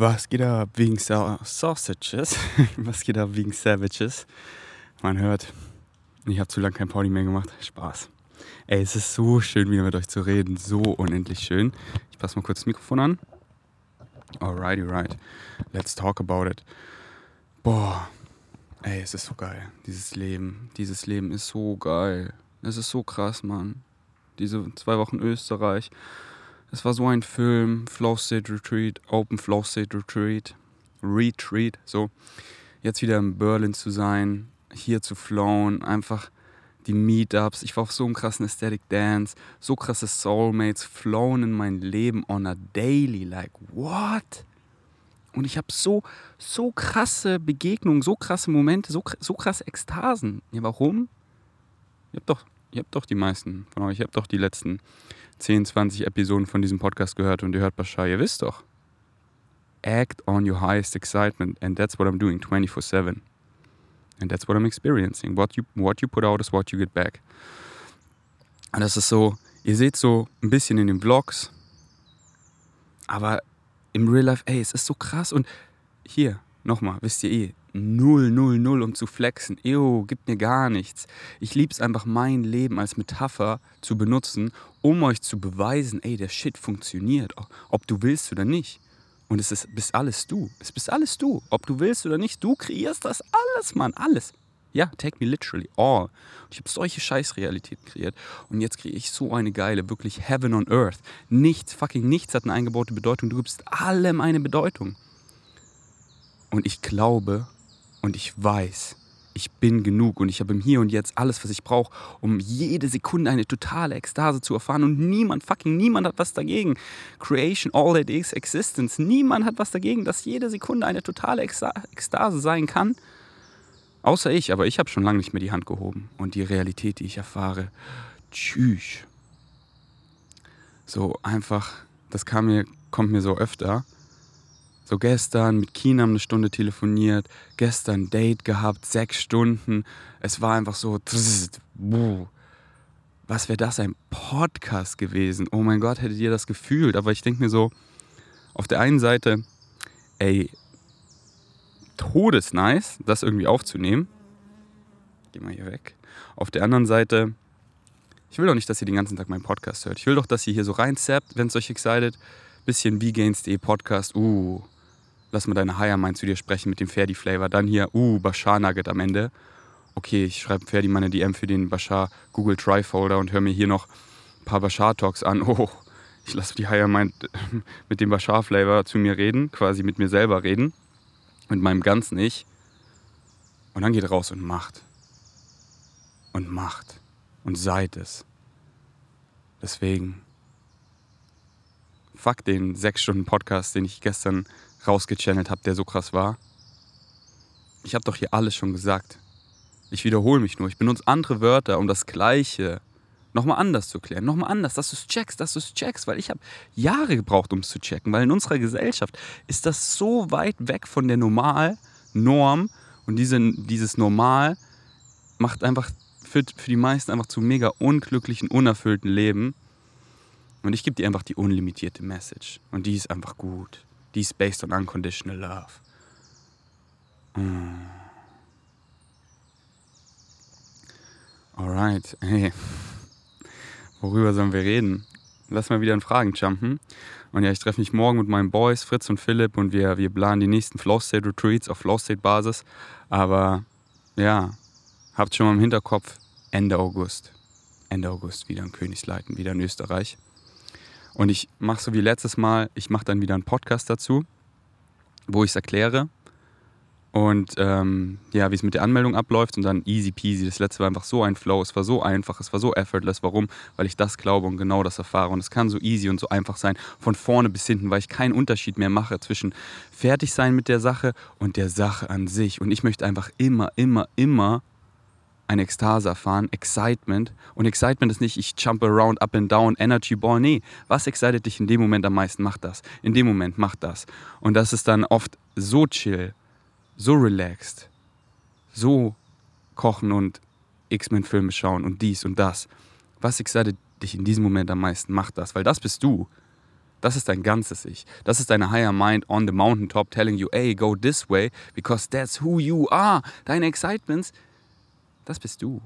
Was geht ab wegen Sa Sausages? Was geht ab wegen Savages? Man hört, ich habe zu lange kein Party mehr gemacht. Spaß. Ey, es ist so schön, wieder mit euch zu reden. So unendlich schön. Ich passe mal kurz das Mikrofon an. Alrighty, right. Let's talk about it. Boah. Ey, es ist so geil. Dieses Leben. Dieses Leben ist so geil. Es ist so krass, Mann. Diese zwei Wochen Österreich. Es war so ein Film, Flow State Retreat, Open Flow State Retreat, Retreat, so. Jetzt wieder in Berlin zu sein, hier zu flowen, einfach die Meetups. Ich war auf so einem krassen Aesthetic Dance, so krasse Soulmates, flowen in mein Leben on a daily, like what? Und ich habe so, so krasse Begegnungen, so krasse Momente, so, so krasse Ekstasen. Ja, warum? Ihr habt doch, ihr habt doch die meisten von euch, ihr habt doch die letzten 10, 20 Episoden von diesem Podcast gehört und ihr hört Bashar, ihr wisst doch. Act on your highest excitement and that's what I'm doing 24/7. And that's what I'm experiencing. What you, what you put out is what you get back. Und das ist so, ihr seht so ein bisschen in den Vlogs, aber im Real Life, ey, es ist so krass. Und hier, nochmal, wisst ihr eh, null, null, null, um zu flexen. Ew, gibt mir gar nichts. Ich liebe es einfach, mein Leben als Metapher zu benutzen, um euch zu beweisen, ey, der Shit funktioniert, ob du willst oder nicht. Und es ist, bist alles du. Es bist alles du. Ob du willst oder nicht, du kreierst das alles, Mann. Alles. Ja, take me literally, all. Und ich habe solche Scheißrealitäten kreiert. Und jetzt kriege ich so eine geile, wirklich Heaven on Earth. Nichts, fucking nichts hat eine eingebaute Bedeutung. Du gibst allem eine Bedeutung. Und ich glaube, und ich weiß, ich bin genug und ich habe im Hier und Jetzt alles, was ich brauche, um jede Sekunde eine totale Ekstase zu erfahren und niemand, fucking niemand hat was dagegen. Creation, all that is existence, niemand hat was dagegen, dass jede Sekunde eine totale Ekstase sein kann. Außer ich, aber ich habe schon lange nicht mehr die Hand gehoben und die Realität, die ich erfahre, tschüss. So einfach, das kam mir, kommt mir so öfter so gestern mit Keenam eine Stunde telefoniert, gestern Date gehabt, sechs Stunden. Es war einfach so, was wäre das, ein Podcast gewesen? Oh mein Gott, hättet ihr das gefühlt? Aber ich denke mir so, auf der einen Seite, ey, todesnice, das irgendwie aufzunehmen. Geh mal hier weg. Auf der anderen Seite, ich will doch nicht, dass ihr den ganzen Tag meinen Podcast hört. Ich will doch, dass ihr hier so reinzappt, wenn es euch excited. Bisschen Gains.de Podcast. Uh, lass mal deine Higher Mind zu dir sprechen mit dem Ferdi Flavor. Dann hier, uh, Bashar Nugget am Ende. Okay, ich schreibe Ferdi meine DM für den Bashar Google Try Folder und höre mir hier noch ein paar Bashar Talks an. Oh, ich lasse die Higher Mind mit dem Bashar Flavor zu mir reden, quasi mit mir selber reden, mit meinem ganzen Ich. Und dann geht raus und macht. Und macht. Und seid es. Deswegen, fuck den sechs Stunden Podcast, den ich gestern rausgechannelt habe, der so krass war. Ich habe doch hier alles schon gesagt. Ich wiederhole mich nur. Ich benutze andere Wörter, um das Gleiche nochmal anders zu klären. Nochmal anders, dass du es checkst, dass du es checkst. Weil ich habe Jahre gebraucht, um es zu checken. Weil in unserer Gesellschaft ist das so weit weg von der Normal-Norm. Und diese, dieses Normal macht einfach für, für die meisten einfach zu mega unglücklichen, unerfüllten Leben. Und ich gebe dir einfach die unlimitierte Message. Und die ist einfach gut. Ist based on unconditional love. Mm. Alright, hey. Worüber sollen wir reden? Lass mal wieder in Fragen jumpen. Und ja, ich treffe mich morgen mit meinen Boys, Fritz und Philipp, und wir, wir planen die nächsten Flow State Retreats auf Flow State Basis. Aber ja, habt schon mal im Hinterkopf, Ende August. Ende August wieder in Königsleiten, wieder in Österreich. Und ich mache so wie letztes Mal, ich mache dann wieder einen Podcast dazu, wo ich es erkläre. Und ähm, ja, wie es mit der Anmeldung abläuft und dann easy peasy. Das letzte war einfach so ein Flow, es war so einfach, es war so effortless. Warum? Weil ich das glaube und genau das erfahre. Und es kann so easy und so einfach sein, von vorne bis hinten, weil ich keinen Unterschied mehr mache zwischen fertig sein mit der Sache und der Sache an sich. Und ich möchte einfach immer, immer, immer eine Ekstase erfahren, Excitement. Und Excitement ist nicht, ich jump around, up and down, Energy Ball. Nee, was excited dich in dem Moment am meisten? Mach das. In dem Moment mach das. Und das ist dann oft so chill, so relaxed, so kochen und X-Men-Filme schauen und dies und das. Was excited dich in diesem Moment am meisten? Mach das, weil das bist du. Das ist dein ganzes Ich. Das ist deine higher mind on the mountaintop telling you, hey, go this way, because that's who you are. Deine Excitements, das bist du.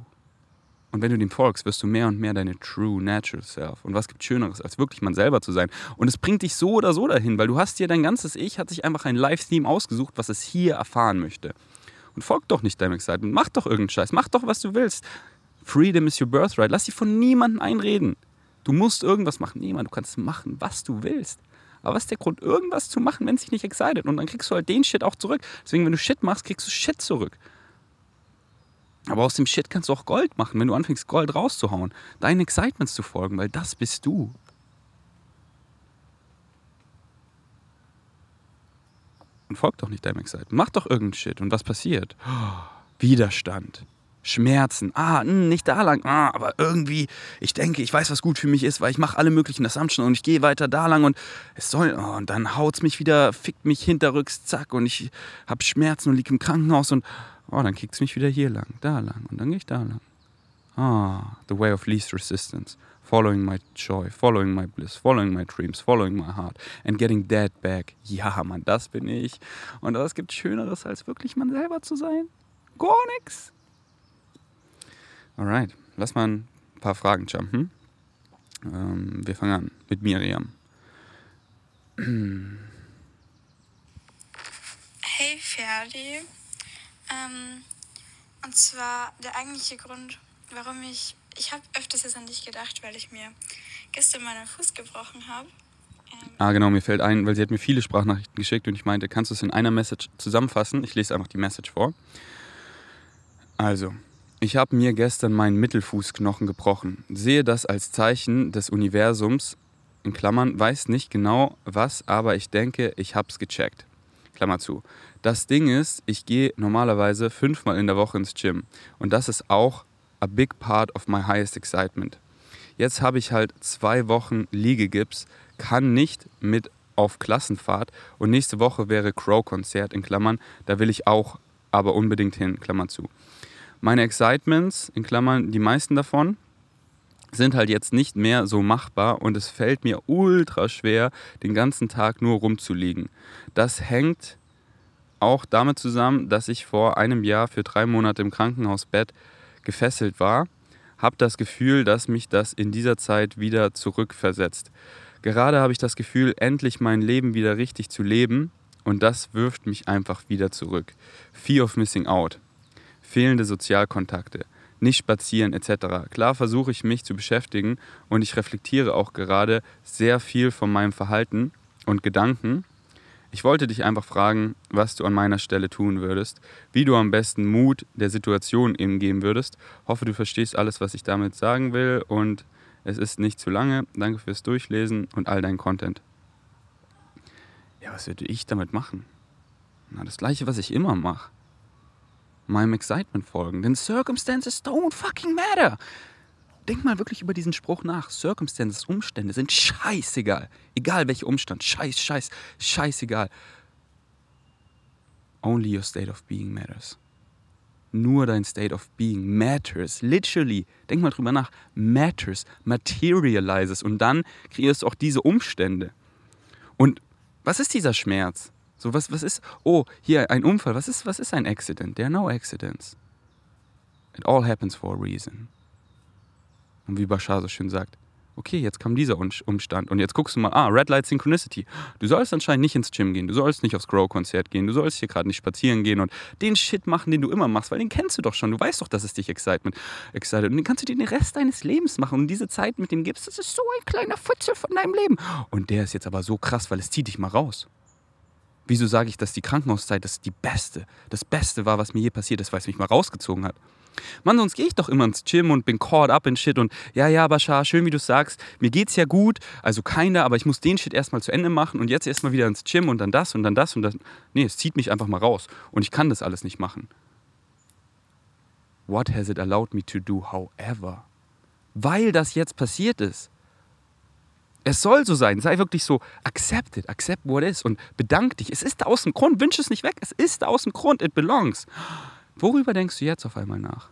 Und wenn du dem folgst, wirst du mehr und mehr deine true natural self. Und was gibt Schöneres, als wirklich man selber zu sein? Und es bringt dich so oder so dahin, weil du hast dir dein ganzes Ich, hat sich einfach ein Live-Theme ausgesucht, was es hier erfahren möchte. Und folg doch nicht deinem Excitement. Mach doch irgendeinen Scheiß. Mach doch, was du willst. Freedom is your birthright. Lass dich von niemandem einreden. Du musst irgendwas machen. Niemand, du kannst machen, was du willst. Aber was ist der Grund, irgendwas zu machen, wenn es dich nicht excited? Und dann kriegst du halt den Shit auch zurück. Deswegen, wenn du Shit machst, kriegst du Shit zurück. Aber aus dem Shit kannst du auch Gold machen, wenn du anfängst, Gold rauszuhauen. Deinen Excitements zu folgen, weil das bist du. Und folg doch nicht deinem Excitement. Mach doch irgendeinen Shit. Und was passiert? Widerstand. Schmerzen. Ah, mh, nicht da lang. Ah, aber irgendwie, ich denke, ich weiß, was gut für mich ist, weil ich mache alle möglichen Assumptions und ich gehe weiter da lang und es soll. Oh, und dann haut es mich wieder, fickt mich hinterrücks, zack, und ich habe Schmerzen und liege im Krankenhaus und Oh, dann kickt es mich wieder hier lang, da lang und dann gehe ich da lang. Ah, the way of least resistance. Following my joy, following my bliss, following my dreams, following my heart and getting that back. Ja, Mann, das bin ich. Und was gibt Schöneres, als wirklich man selber zu sein? Gar nichts. Alright, lass mal ein paar Fragen jumpen. Ähm, wir fangen an mit Miriam. Hey Ferdi, ähm, und zwar der eigentliche Grund, warum ich, ich habe öfters jetzt an dich gedacht, weil ich mir gestern meinen Fuß gebrochen habe. Ähm, ah, genau, mir fällt ein, weil sie hat mir viele Sprachnachrichten geschickt und ich meinte, kannst du es in einer Message zusammenfassen? Ich lese einfach die Message vor. Also, ich habe mir gestern meinen Mittelfußknochen gebrochen. Sehe das als Zeichen des Universums, in Klammern, weiß nicht genau was, aber ich denke, ich habe es gecheckt. Klammer zu. Das Ding ist, ich gehe normalerweise fünfmal in der Woche ins Gym. Und das ist auch a big part of my highest excitement. Jetzt habe ich halt zwei Wochen Liegegips, kann nicht mit auf Klassenfahrt und nächste Woche wäre Crow-Konzert in Klammern. Da will ich auch aber unbedingt hin, Klammer zu. Meine Excitements, in Klammern, die meisten davon, sind halt jetzt nicht mehr so machbar und es fällt mir ultra schwer, den ganzen Tag nur rumzuliegen. Das hängt auch damit zusammen, dass ich vor einem Jahr für drei Monate im Krankenhausbett gefesselt war, habe das Gefühl, dass mich das in dieser Zeit wieder zurückversetzt. Gerade habe ich das Gefühl, endlich mein Leben wieder richtig zu leben und das wirft mich einfach wieder zurück. Fear of Missing Out, fehlende Sozialkontakte, nicht spazieren etc. Klar versuche ich mich zu beschäftigen und ich reflektiere auch gerade sehr viel von meinem Verhalten und Gedanken ich wollte dich einfach fragen, was du an meiner Stelle tun würdest, wie du am besten Mut der Situation eben geben würdest. Hoffe, du verstehst alles, was ich damit sagen will und es ist nicht zu lange. Danke fürs Durchlesen und all dein Content. Ja, was würde ich damit machen? Na, das gleiche, was ich immer mache. Meinem Excitement folgen. Denn Circumstances don't fucking matter. Denk mal wirklich über diesen Spruch nach. Circumstances, Umstände sind scheißegal. Egal welcher Umstand. Scheiß, scheiß, scheißegal. Only your state of being matters. Nur dein state of being matters. Literally. Denk mal drüber nach. Matters. Materializes. Und dann kreierst du auch diese Umstände. Und was ist dieser Schmerz? So, was, was ist, oh, hier ein Unfall. Was ist, was ist ein Accident? There are no accidents. It all happens for a reason. Und wie Bashar so schön sagt, okay, jetzt kam dieser Umstand und jetzt guckst du mal, ah, Red Light Synchronicity. Du sollst anscheinend nicht ins Gym gehen, du sollst nicht aufs Grow-Konzert gehen, du sollst hier gerade nicht spazieren gehen und den Shit machen, den du immer machst, weil den kennst du doch schon. Du weißt doch, dass es dich excited. excited. Und den kannst du dir den Rest deines Lebens machen und diese Zeit mit dem gibst, das ist so ein kleiner Futzel von deinem Leben. Und der ist jetzt aber so krass, weil es zieht dich mal raus. Wieso sage ich, dass die Krankenhauszeit das die beste, das Beste war, was mir je passiert ist, weil es mich mal rausgezogen hat? Mann, sonst gehe ich doch immer ins Gym und bin caught up in Shit und ja, ja, Bashar, schön wie du sagst, mir geht's ja gut, also keiner, aber ich muss den Shit erstmal zu Ende machen und jetzt erstmal wieder ins Gym und dann das und dann das und dann. Nee, es zieht mich einfach mal raus und ich kann das alles nicht machen. What has it allowed me to do, however? Weil das jetzt passiert ist. Es soll so sein. Sei wirklich so, accept it, accept what is und bedank dich. Es ist da aus dem Grund, wünsch es nicht weg. Es ist da aus dem Grund, it belongs. Worüber denkst du jetzt auf einmal nach?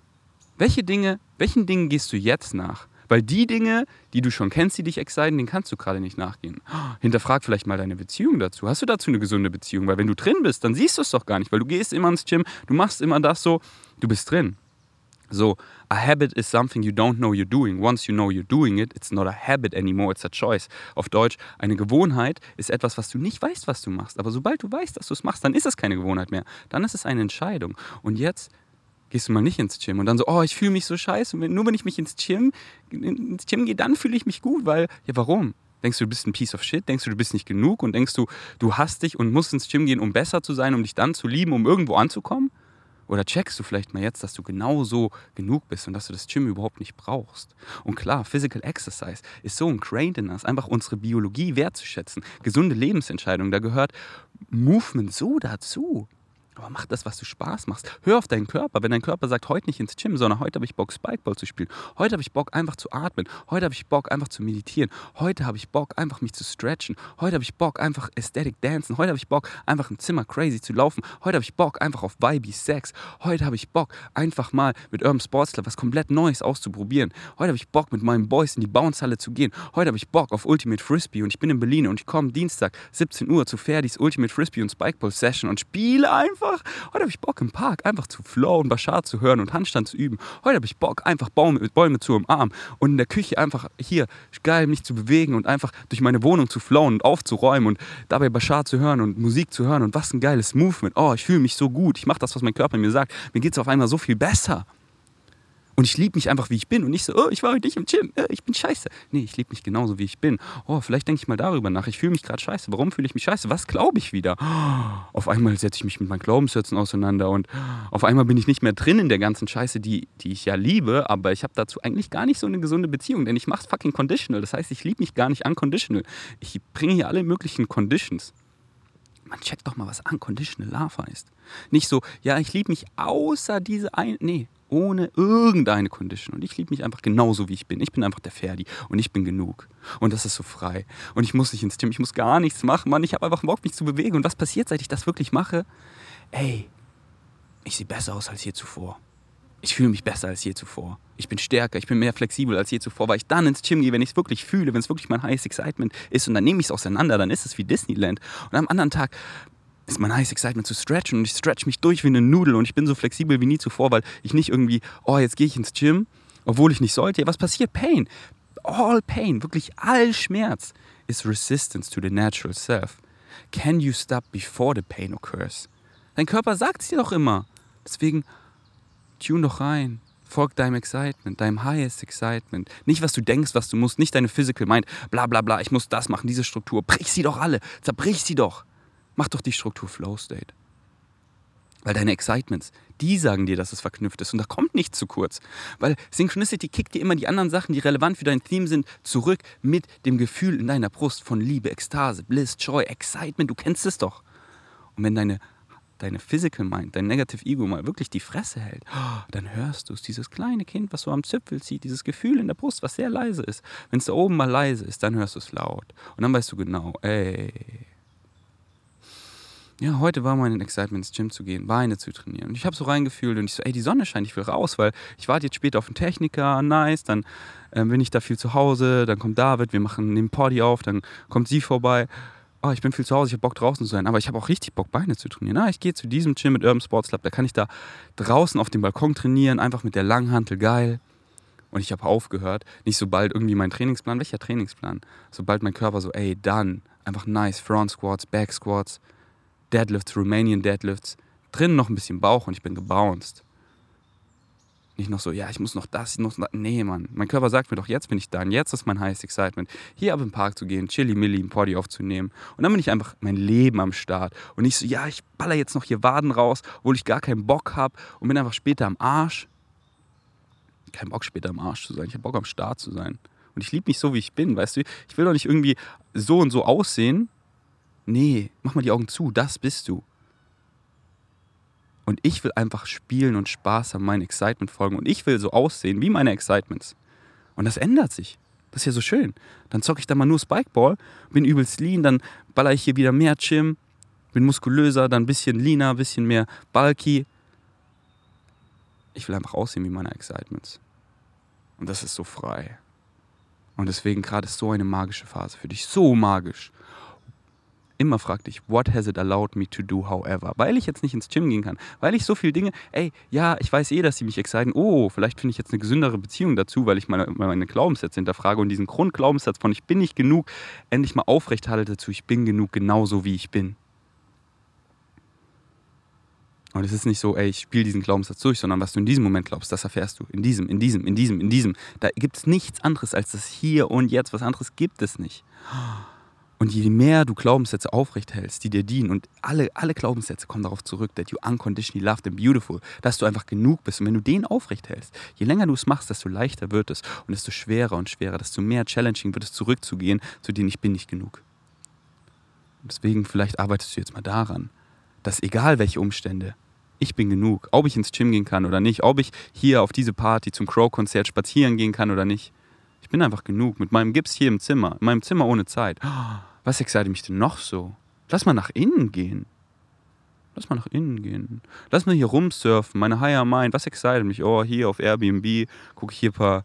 Welche Dinge, welchen Dingen gehst du jetzt nach? Weil die Dinge, die du schon kennst, die dich exciten, denen kannst du gerade nicht nachgehen. Hinterfrag vielleicht mal deine Beziehung dazu. Hast du dazu eine gesunde Beziehung? Weil wenn du drin bist, dann siehst du es doch gar nicht, weil du gehst immer ins Gym, du machst immer das so, du bist drin. So, a habit is something you don't know you're doing. Once you know you're doing it, it's not a habit anymore, it's a choice. Auf Deutsch, eine Gewohnheit ist etwas, was du nicht weißt, was du machst. Aber sobald du weißt, dass du es machst, dann ist es keine Gewohnheit mehr. Dann ist es eine Entscheidung. Und jetzt gehst du mal nicht ins Gym und dann so, oh, ich fühle mich so scheiße. Und nur wenn ich mich ins Gym, ins Gym gehe, dann fühle ich mich gut, weil, ja, warum? Denkst du, du bist ein Piece of Shit? Denkst du, du bist nicht genug? Und denkst du, du hast dich und musst ins Gym gehen, um besser zu sein, um dich dann zu lieben, um irgendwo anzukommen? Oder checkst du vielleicht mal jetzt, dass du genauso genug bist und dass du das Gym überhaupt nicht brauchst? Und klar, Physical Exercise ist so ingrained in uns, einfach unsere Biologie wertzuschätzen. Gesunde Lebensentscheidungen, da gehört Movement so dazu. Aber mach das, was du Spaß machst. Hör auf deinen Körper. Wenn dein Körper sagt, heute nicht ins Gym, sondern heute habe ich Bock, Spikeball zu spielen. Heute habe ich Bock, einfach zu atmen. Heute habe ich Bock, einfach zu meditieren. Heute habe ich Bock, einfach mich zu stretchen. Heute habe ich Bock, einfach Aesthetic dancen. Heute habe ich Bock, einfach im Zimmer crazy zu laufen. Heute habe ich Bock, einfach auf Vibe Sex. Heute habe ich Bock, einfach mal mit Urban Sports Club was komplett Neues auszuprobieren. Heute habe ich Bock, mit meinen Boys in die Bouncehalle zu gehen. Heute habe ich Bock auf Ultimate Frisbee und ich bin in Berlin und ich komme Dienstag 17 Uhr zu Ferdis Ultimate Frisbee und Spikeball Session und spiele einfach einfach, heute habe ich Bock im Park einfach zu flowen, Bashar zu hören und Handstand zu üben. Heute habe ich Bock, einfach Bäume, Bäume zu umarmen und in der Küche einfach hier geil mich zu bewegen und einfach durch meine Wohnung zu flowen und aufzuräumen und dabei Bashar zu hören und Musik zu hören und was ein geiles Movement. Oh, ich fühle mich so gut. Ich mache das, was mein Körper mir sagt. Mir geht es auf einmal so viel besser. Und ich liebe mich einfach, wie ich bin und nicht so, oh, ich war heute nicht im Gym, oh, ich bin scheiße. Nee, ich liebe mich genauso, wie ich bin. Oh, vielleicht denke ich mal darüber nach. Ich fühle mich gerade scheiße. Warum fühle ich mich scheiße? Was glaube ich wieder? Auf einmal setze ich mich mit meinen Glaubenssätzen auseinander und auf einmal bin ich nicht mehr drin in der ganzen Scheiße, die, die ich ja liebe, aber ich habe dazu eigentlich gar nicht so eine gesunde Beziehung, denn ich mache es fucking conditional. Das heißt, ich liebe mich gar nicht unconditional. Ich bringe hier alle möglichen Conditions. Man checkt doch mal, was unconditional love heißt. Nicht so, ja, ich liebe mich außer diese ein. Nee, ohne irgendeine Condition. Und ich liebe mich einfach genauso, wie ich bin. Ich bin einfach der Ferdi und ich bin genug. Und das ist so frei. Und ich muss nicht ins Gym, ich muss gar nichts machen, Mann. Ich habe einfach Bock, mich zu bewegen. Und was passiert, seit ich das wirklich mache? Ey, ich sehe besser aus als je zuvor. Ich fühle mich besser als je zuvor. Ich bin stärker, ich bin mehr flexibel als je zuvor, weil ich dann ins Gym gehe, wenn ich es wirklich fühle, wenn es wirklich mein highest excitement ist und dann nehme ich es auseinander, dann ist es wie Disneyland. Und am anderen Tag ist mein heißes Excitement zu stretchen und ich stretch mich durch wie eine Nudel und ich bin so flexibel wie nie zuvor, weil ich nicht irgendwie, oh, jetzt gehe ich ins Gym, obwohl ich nicht sollte. Ja, was passiert? Pain. All pain, wirklich all Schmerz is resistance to the natural self. Can you stop before the pain occurs? Dein Körper sagt es dir doch immer. Deswegen tune doch rein. Folg deinem Excitement, deinem highest Excitement. Nicht, was du denkst, was du musst, nicht deine Physical Mind, bla bla bla, ich muss das machen, diese Struktur. Brich sie doch alle, zerbrich sie doch. Mach doch die Struktur Flow State. Weil deine Excitements, die sagen dir, dass es verknüpft ist. Und da kommt nichts zu kurz. Weil Synchronicity kickt dir immer die anderen Sachen, die relevant für dein Theme sind, zurück mit dem Gefühl in deiner Brust von Liebe, Ekstase, Bliss, Joy, Excitement. Du kennst es doch. Und wenn deine, deine Physical Mind, dein Negative Ego mal wirklich die Fresse hält, dann hörst du es. Dieses kleine Kind, was so am Zipfel zieht, dieses Gefühl in der Brust, was sehr leise ist. Wenn es da oben mal leise ist, dann hörst du es laut. Und dann weißt du genau, ey, ja, heute war mein Excitement ins Gym zu gehen, Beine zu trainieren. Und ich habe so reingefühlt und ich so, ey, die Sonne scheint, ich will raus, weil ich warte jetzt später auf einen Techniker, nice, dann äh, bin ich da viel zu Hause, dann kommt David, wir machen den Party auf, dann kommt sie vorbei. Oh, ich bin viel zu Hause, ich habe Bock draußen zu sein, aber ich habe auch richtig Bock, Beine zu trainieren. Na, ich gehe zu diesem Gym mit Urban Sports Club, da kann ich da draußen auf dem Balkon trainieren, einfach mit der Langhantel, geil. Und ich habe aufgehört, nicht sobald irgendwie mein Trainingsplan, welcher Trainingsplan? Sobald mein Körper so, ey, dann, einfach nice, Front Squats, Back Squats, Deadlifts, Romanian Deadlifts, drin noch ein bisschen Bauch und ich bin gebounced. Nicht noch so, ja, ich muss noch das, noch das. Nee, Mann. Mein Körper sagt mir doch, jetzt bin ich da jetzt ist mein highest excitement. Hier ab im Park zu gehen, Chili Milli, ein Poddy aufzunehmen. Und dann bin ich einfach mein Leben am Start. Und nicht so, ja, ich baller jetzt noch hier Waden raus, obwohl ich gar keinen Bock habe und bin einfach später am Arsch. Kein Bock später am Arsch zu sein. Ich habe Bock am Start zu sein. Und ich liebe mich so, wie ich bin, weißt du? Ich will doch nicht irgendwie so und so aussehen, Nee, mach mal die Augen zu, das bist du. Und ich will einfach spielen und Spaß haben, mein Excitement folgen. Und ich will so aussehen wie meine Excitements. Und das ändert sich. Das ist ja so schön. Dann zocke ich da mal nur Spikeball, bin übelst lean, dann baller ich hier wieder mehr Gym, bin muskulöser, dann ein bisschen leaner, ein bisschen mehr bulky. Ich will einfach aussehen wie meine Excitements. Und das ist so frei. Und deswegen gerade so eine magische Phase für dich. So magisch. Immer frag dich, what has it allowed me to do however? Weil ich jetzt nicht ins Gym gehen kann, weil ich so viele Dinge, ey, ja, ich weiß eh, dass sie mich exciten. Oh, vielleicht finde ich jetzt eine gesündere Beziehung dazu, weil ich meine, meine Glaubenssätze hinterfrage und diesen Grundglaubenssatz von ich bin nicht genug endlich mal aufrecht halte dazu, ich bin genug genauso wie ich bin. Und es ist nicht so, ey, ich spiele diesen Glaubenssatz durch, sondern was du in diesem Moment glaubst, das erfährst du. In diesem, in diesem, in diesem, in diesem. Da gibt es nichts anderes als das Hier und Jetzt. Was anderes gibt es nicht. Und je mehr du Glaubenssätze aufrecht hältst, die dir dienen, und alle, alle Glaubenssätze kommen darauf zurück, that you unconditionally loved and beautiful, dass du einfach genug bist. Und wenn du den aufrecht hältst, je länger du es machst, desto leichter wird es und desto schwerer und schwerer, desto mehr challenging wird es zurückzugehen zu denen ich bin nicht genug. Deswegen vielleicht arbeitest du jetzt mal daran, dass egal welche Umstände, ich bin genug. Ob ich ins Gym gehen kann oder nicht, ob ich hier auf diese Party zum Crow-Konzert spazieren gehen kann oder nicht. Ich bin einfach genug mit meinem Gips hier im Zimmer, in meinem Zimmer ohne Zeit. Was excite mich denn noch so? Lass mal nach innen gehen. Lass mal nach innen gehen. Lass mal hier rumsurfen, meine Higher Mind. Was excite mich? Oh, hier auf Airbnb gucke ich hier ein paar.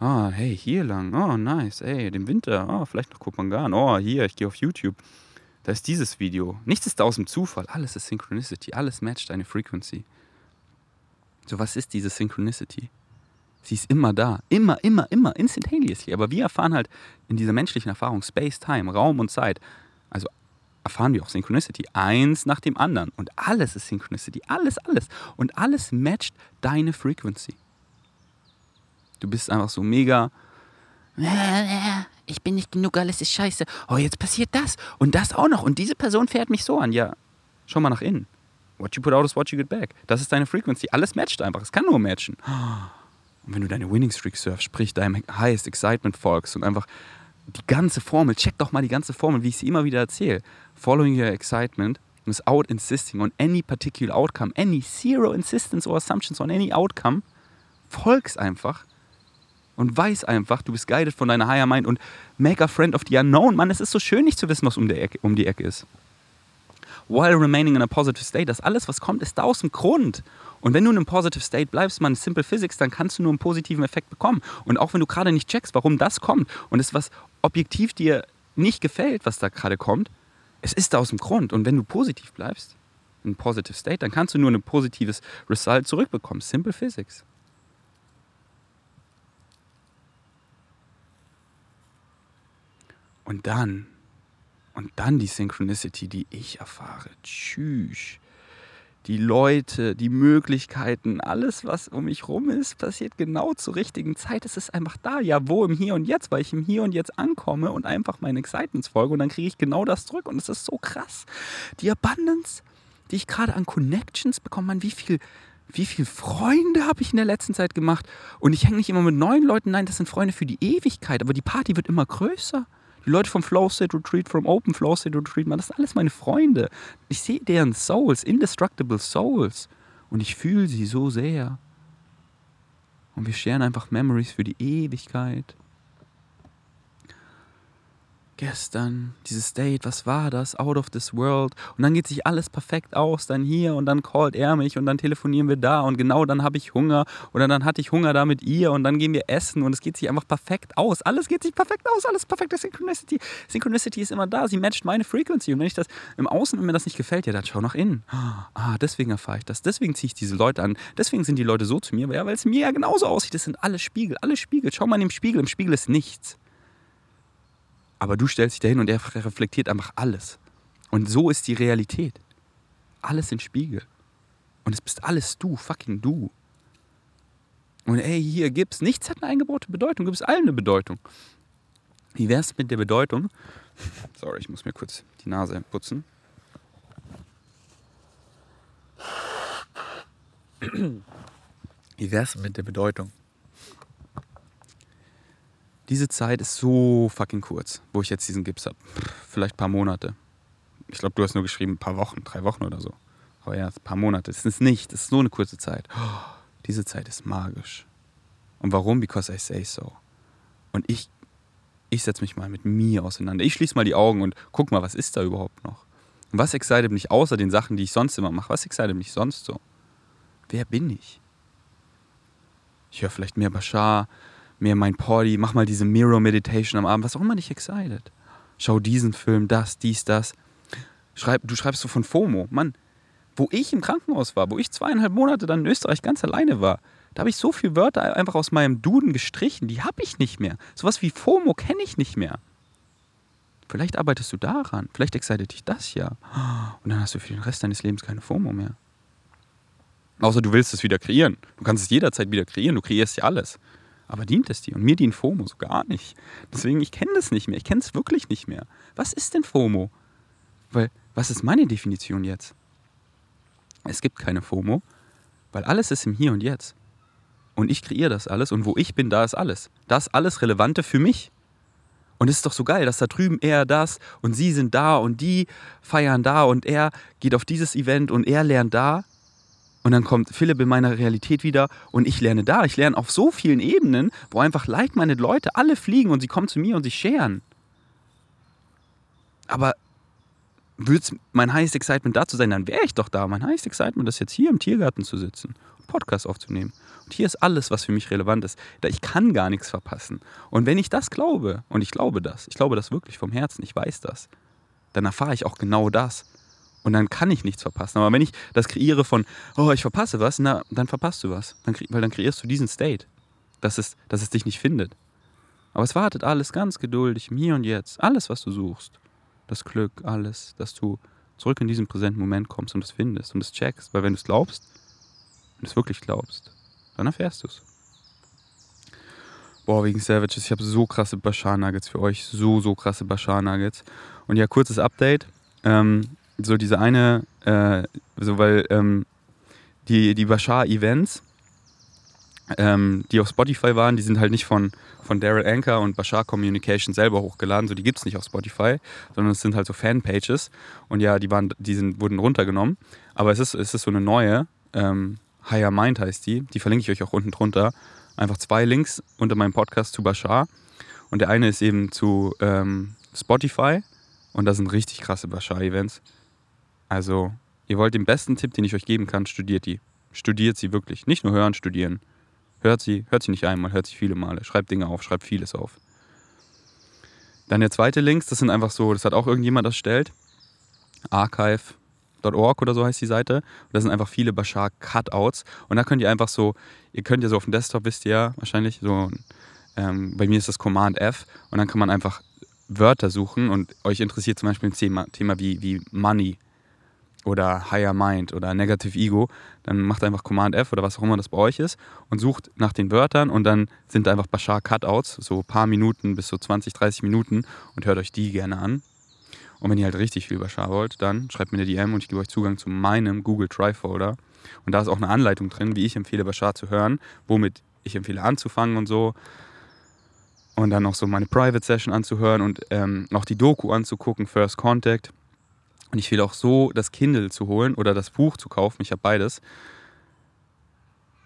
Ah, hey, hier lang. Oh, nice. Ey, den Winter. Oh, vielleicht noch Kopangan. Oh, hier, ich gehe auf YouTube. Da ist dieses Video. Nichts ist aus dem Zufall. Alles ist Synchronicity. Alles matcht deine Frequency. So, was ist diese Synchronicity? Sie ist immer da. Immer, immer, immer. Instantaneously. Aber wir erfahren halt in dieser menschlichen Erfahrung Space, Time, Raum und Zeit. Also erfahren wir auch Synchronicity. Eins nach dem anderen. Und alles ist Synchronicity. Alles, alles. Und alles matcht deine Frequency. Du bist einfach so mega ich bin nicht genug, alles ist scheiße. Oh, jetzt passiert das und das auch noch. Und diese Person fährt mich so an. Ja, schau mal nach innen. What you put out is what you get back. Das ist deine Frequency. Alles matcht einfach. Es kann nur matchen. Und wenn du deine Winning Streak surfst, sprich deinem Highest Excitement folgst und einfach die ganze Formel, check doch mal die ganze Formel, wie ich sie immer wieder erzähle. Following your excitement without insisting on any particular outcome, any zero insistence or assumptions on any outcome, folgst einfach und weiß einfach, du bist guided von deiner Higher Mind und make a friend of the unknown. Mann, es ist so schön, nicht zu wissen, was um die Ecke, um die Ecke ist. While remaining in a positive state, das alles, was kommt, ist da aus dem Grund. Und wenn du in einem positive state bleibst, man Simple Physics, dann kannst du nur einen positiven Effekt bekommen. Und auch wenn du gerade nicht checkst, warum das kommt und es was objektiv dir nicht gefällt, was da gerade kommt, es ist da aus dem Grund. Und wenn du positiv bleibst, in positive state, dann kannst du nur ein positives Result zurückbekommen. Simple Physics. Und dann, und dann die Synchronicity, die ich erfahre. Tschüss. Die Leute, die Möglichkeiten, alles, was um mich rum ist, passiert genau zur richtigen Zeit. Es ist einfach da, ja, wo im Hier und Jetzt, weil ich im Hier und Jetzt ankomme und einfach meine Excitements folge und dann kriege ich genau das zurück und es ist so krass. Die Abundance, die ich gerade an Connections bekomme, man, wie viel, wie viele Freunde habe ich in der letzten Zeit gemacht und ich hänge nicht immer mit neuen Leuten, nein, das sind Freunde für die Ewigkeit, aber die Party wird immer größer. Die Leute vom Flow State Retreat, vom Open Flow State Retreat, man, das sind alles meine Freunde. Ich sehe deren Souls, indestructible Souls. Und ich fühle sie so sehr. Und wir scheren einfach Memories für die Ewigkeit gestern, dieses Date, was war das? Out of this world. Und dann geht sich alles perfekt aus, dann hier und dann callt er mich und dann telefonieren wir da und genau dann habe ich Hunger oder dann hatte ich Hunger da mit ihr und dann gehen wir essen und es geht sich einfach perfekt aus. Alles geht sich perfekt aus, alles perfekte Synchronicity. Synchronicity ist immer da, sie matcht meine Frequency und wenn ich das im Außen, wenn mir das nicht gefällt, ja, dann schau nach innen. Ah, deswegen erfahre ich das, deswegen ziehe ich diese Leute an, deswegen sind die Leute so zu mir, ja, weil es mir ja genauso aussieht. Das sind alle Spiegel, alle Spiegel. Schau mal in den Spiegel, im Spiegel ist nichts. Aber du stellst dich dahin und er reflektiert einfach alles. Und so ist die Realität. Alles in Spiegel. Und es bist alles du, fucking du. Und ey, hier gibt's, nichts hat eine eingebaute Bedeutung, gibt's allen eine Bedeutung. Wie wär's mit der Bedeutung? Sorry, ich muss mir kurz die Nase putzen. Wie wär's mit der Bedeutung? Diese Zeit ist so fucking kurz, wo ich jetzt diesen Gips habe. Vielleicht ein paar Monate. Ich glaube, du hast nur geschrieben, ein paar Wochen, drei Wochen oder so. Aber ja, ein paar Monate. Es ist nicht, es ist nur eine kurze Zeit. Oh, diese Zeit ist magisch. Und warum? Because I say so. Und ich, ich setze mich mal mit mir auseinander. Ich schließe mal die Augen und guck mal, was ist da überhaupt noch? Und was excited mich außer den Sachen, die ich sonst immer mache? Was excited mich sonst so? Wer bin ich? Ich höre vielleicht mehr Bashar, mehr mein Party, mach mal diese Mirror Meditation am Abend, was auch immer dich excited. Schau diesen Film, das, dies, das. Schreib, du schreibst so von FOMO. Mann, wo ich im Krankenhaus war, wo ich zweieinhalb Monate dann in Österreich ganz alleine war, da habe ich so viele Wörter einfach aus meinem Duden gestrichen, die habe ich nicht mehr. Sowas wie FOMO kenne ich nicht mehr. Vielleicht arbeitest du daran, vielleicht excited dich das ja. Und dann hast du für den Rest deines Lebens keine FOMO mehr. Außer du willst es wieder kreieren. Du kannst es jederzeit wieder kreieren, du kreierst ja alles. Aber dient es dir? Und mir dient FOMO so gar nicht. Deswegen, ich kenne das nicht mehr. Ich kenne es wirklich nicht mehr. Was ist denn FOMO? Weil, was ist meine Definition jetzt? Es gibt keine FOMO, weil alles ist im Hier und Jetzt. Und ich kreiere das alles und wo ich bin, da ist alles. Da ist alles Relevante für mich. Und es ist doch so geil, dass da drüben er das und sie sind da und die feiern da und er geht auf dieses Event und er lernt da. Und dann kommt Philipp in meiner Realität wieder und ich lerne da. Ich lerne auf so vielen Ebenen, wo einfach like meine Leute alle fliegen und sie kommen zu mir und sie scheren. Aber würde mein highest excitement dazu sein, dann wäre ich doch da. Mein highest excitement ist jetzt hier im Tiergarten zu sitzen und Podcast aufzunehmen. Und hier ist alles, was für mich relevant ist. Ich kann gar nichts verpassen. Und wenn ich das glaube, und ich glaube das, ich glaube das wirklich vom Herzen, ich weiß das, dann erfahre ich auch genau das. Und dann kann ich nichts verpassen. Aber wenn ich das kreiere von, oh, ich verpasse was, na, dann verpasst du was. Dann, weil dann kreierst du diesen State, dass es, dass es dich nicht findet. Aber es wartet alles ganz geduldig im Hier und Jetzt. Alles, was du suchst das Glück, alles, dass du zurück in diesen präsenten Moment kommst und es findest und es checkst. Weil wenn du es glaubst, wenn du es wirklich glaubst, dann erfährst du es. Boah, wegen Savages, ich habe so krasse Bashar Nuggets für euch. So, so krasse Bashar Nuggets. Und ja, kurzes Update. Ähm, so diese eine, äh, so weil ähm, die, die Bashar Events, ähm, die auf Spotify waren, die sind halt nicht von, von Daryl Anker und Bashar Communication selber hochgeladen. So, die gibt es nicht auf Spotify, sondern es sind halt so Fanpages. Und ja, die, waren, die sind, wurden runtergenommen. Aber es ist, es ist so eine neue, ähm, Higher Mind heißt die. Die verlinke ich euch auch unten drunter. Einfach zwei Links unter meinem Podcast zu Bashar. Und der eine ist eben zu ähm, Spotify. Und da sind richtig krasse Bashar-Events. Also, ihr wollt den besten Tipp, den ich euch geben kann, studiert die. Studiert sie wirklich. Nicht nur hören, studieren. Hört sie, hört sie nicht einmal, hört sie viele Male. Schreibt Dinge auf, schreibt vieles auf. Dann der zweite Links, das sind einfach so, das hat auch irgendjemand erstellt. Archive.org oder so heißt die Seite. Und das sind einfach viele Bashar Cutouts. Und da könnt ihr einfach so, ihr könnt ja so auf dem Desktop, wisst ihr ja wahrscheinlich, so, ähm, bei mir ist das Command F. Und dann kann man einfach Wörter suchen und euch interessiert zum Beispiel ein Thema, Thema wie, wie Money oder Higher Mind oder Negative Ego, dann macht einfach Command F oder was auch immer das bei euch ist und sucht nach den Wörtern und dann sind einfach Bashar Cutouts, so ein paar Minuten bis so 20, 30 Minuten und hört euch die gerne an. Und wenn ihr halt richtig viel Bashar wollt, dann schreibt mir eine DM und ich gebe euch Zugang zu meinem Google Drive Folder. Und da ist auch eine Anleitung drin, wie ich empfehle, Bashar zu hören, womit ich empfehle anzufangen und so. Und dann noch so meine Private Session anzuhören und ähm, noch die Doku anzugucken, First Contact und ich will auch so das Kindle zu holen oder das Buch zu kaufen, ich habe beides.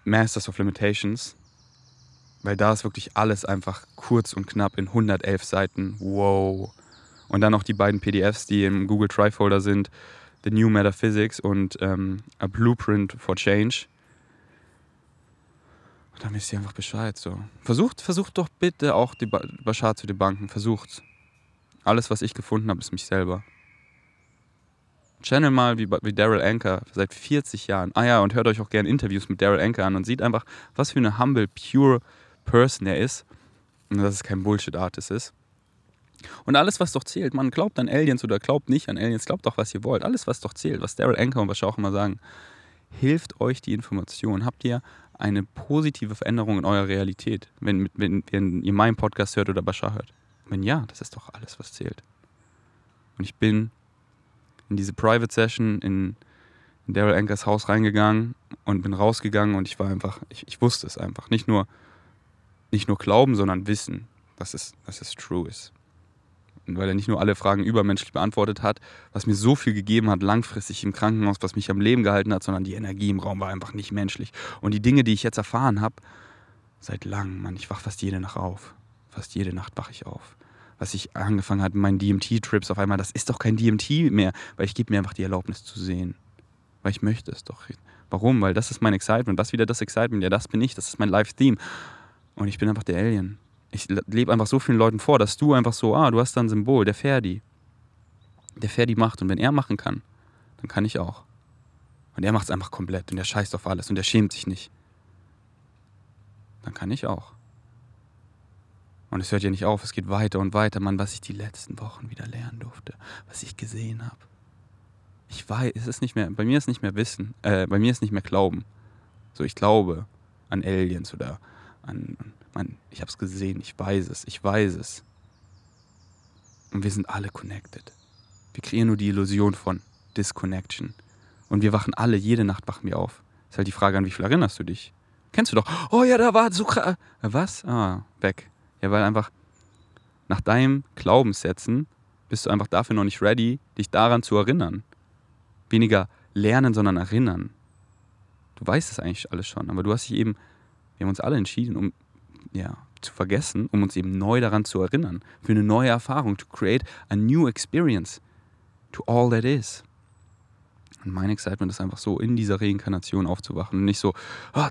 Masters of Limitations, weil da ist wirklich alles einfach kurz und knapp in 111 Seiten. Wow. Und dann noch die beiden PDFs, die im Google Drive Folder sind: The New Metaphysics und ähm, A Blueprint for Change. Und dann wisst ihr einfach Bescheid. So. Versucht, versucht doch bitte auch die Bashar zu debunken. Versucht. Alles, was ich gefunden habe, ist mich selber. Channel mal wie, wie Daryl Anker seit 40 Jahren. Ah ja, und hört euch auch gerne Interviews mit Daryl Anker an und sieht einfach, was für eine humble, pure Person er ist. Und dass es kein Bullshit-Artist ist. Und alles, was doch zählt, man glaubt an Aliens oder glaubt nicht an Aliens, glaubt doch, was ihr wollt. Alles, was doch zählt, was Daryl Anker und was auch immer sagen, hilft euch die Information. Habt ihr eine positive Veränderung in eurer Realität, wenn, wenn, wenn ihr meinen Podcast hört oder Bashar hört? Wenn ja, das ist doch alles, was zählt. Und ich bin in diese Private Session in, in Daryl Ankers Haus reingegangen und bin rausgegangen und ich war einfach, ich, ich wusste es einfach. Nicht nur, nicht nur glauben, sondern wissen, dass es, dass es true ist. Und weil er nicht nur alle Fragen übermenschlich beantwortet hat, was mir so viel gegeben hat, langfristig im Krankenhaus, was mich am Leben gehalten hat, sondern die Energie im Raum war einfach nicht menschlich. Und die Dinge, die ich jetzt erfahren habe, seit langem, Mann, ich wach fast jede Nacht auf. Fast jede Nacht wache ich auf was ich angefangen hat, meinen DMT-Trips auf einmal, das ist doch kein DMT mehr, weil ich gebe mir einfach die Erlaubnis zu sehen. Weil ich möchte es doch. Warum? Weil das ist mein Excitement. Was wieder das Excitement? Ja, das bin ich, das ist mein Live-Theme. Und ich bin einfach der Alien. Ich lebe einfach so vielen Leuten vor, dass du einfach so, ah, du hast da ein Symbol, der Ferdi. Der Ferdi macht und wenn er machen kann, dann kann ich auch. Und er macht es einfach komplett und er scheißt auf alles und er schämt sich nicht. Dann kann ich auch. Und es hört ja nicht auf, es geht weiter und weiter, Mann, was ich die letzten Wochen wieder lernen durfte, was ich gesehen habe. Ich weiß, es ist nicht mehr, bei mir ist nicht mehr Wissen, äh, bei mir ist nicht mehr Glauben. So, ich glaube an Aliens oder an, Mann, ich habe es gesehen, ich weiß es, ich weiß es. Und wir sind alle connected. Wir kreieren nur die Illusion von Disconnection. Und wir wachen alle, jede Nacht wachen wir auf. Ist halt die Frage, an wie viel erinnerst du dich? Kennst du doch. Oh ja, da war so krass. Was? Ah, weg. Ja, weil einfach nach deinem Glaubenssätzen bist du einfach dafür noch nicht ready, dich daran zu erinnern. Weniger lernen, sondern erinnern. Du weißt es eigentlich alles schon, aber du hast dich eben, wir haben uns alle entschieden, um ja, zu vergessen, um uns eben neu daran zu erinnern, für eine neue Erfahrung, to create a new experience to all that is. Und mein Excitement ist einfach so, in dieser Reinkarnation aufzuwachen und nicht so, ah,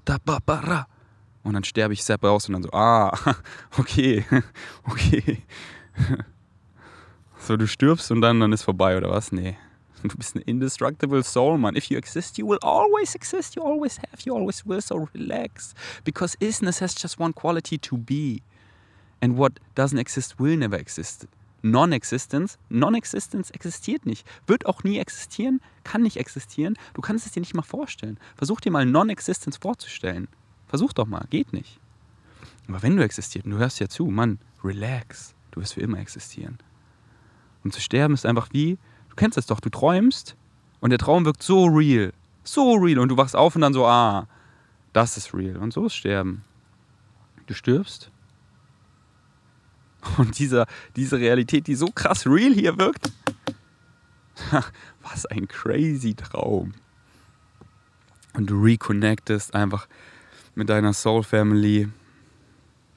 und dann sterbe ich Sepp raus und dann so, ah, okay, okay. So, du stirbst und dann, dann ist vorbei, oder was? Nee. Du bist ein indestructible soul, man. If you exist, you will always exist. You always have. You always will. So relax. Because isness has just one quality to be. And what doesn't exist will never exist. Non-Existence, Non-Existence existiert nicht, wird auch nie existieren, kann nicht existieren. Du kannst es dir nicht mal vorstellen. Versuch dir mal Non-Existence vorzustellen. Versuch doch mal, geht nicht. Aber wenn du existierst, du hörst ja zu, Mann, relax, du wirst für immer existieren. Und zu sterben ist einfach wie, du kennst es doch, du träumst und der Traum wirkt so real, so real und du wachst auf und dann so, ah, das ist real. Und so ist Sterben. Du stirbst und dieser, diese Realität, die so krass real hier wirkt, was ein crazy Traum. Und du reconnectest einfach mit deiner Soul Family.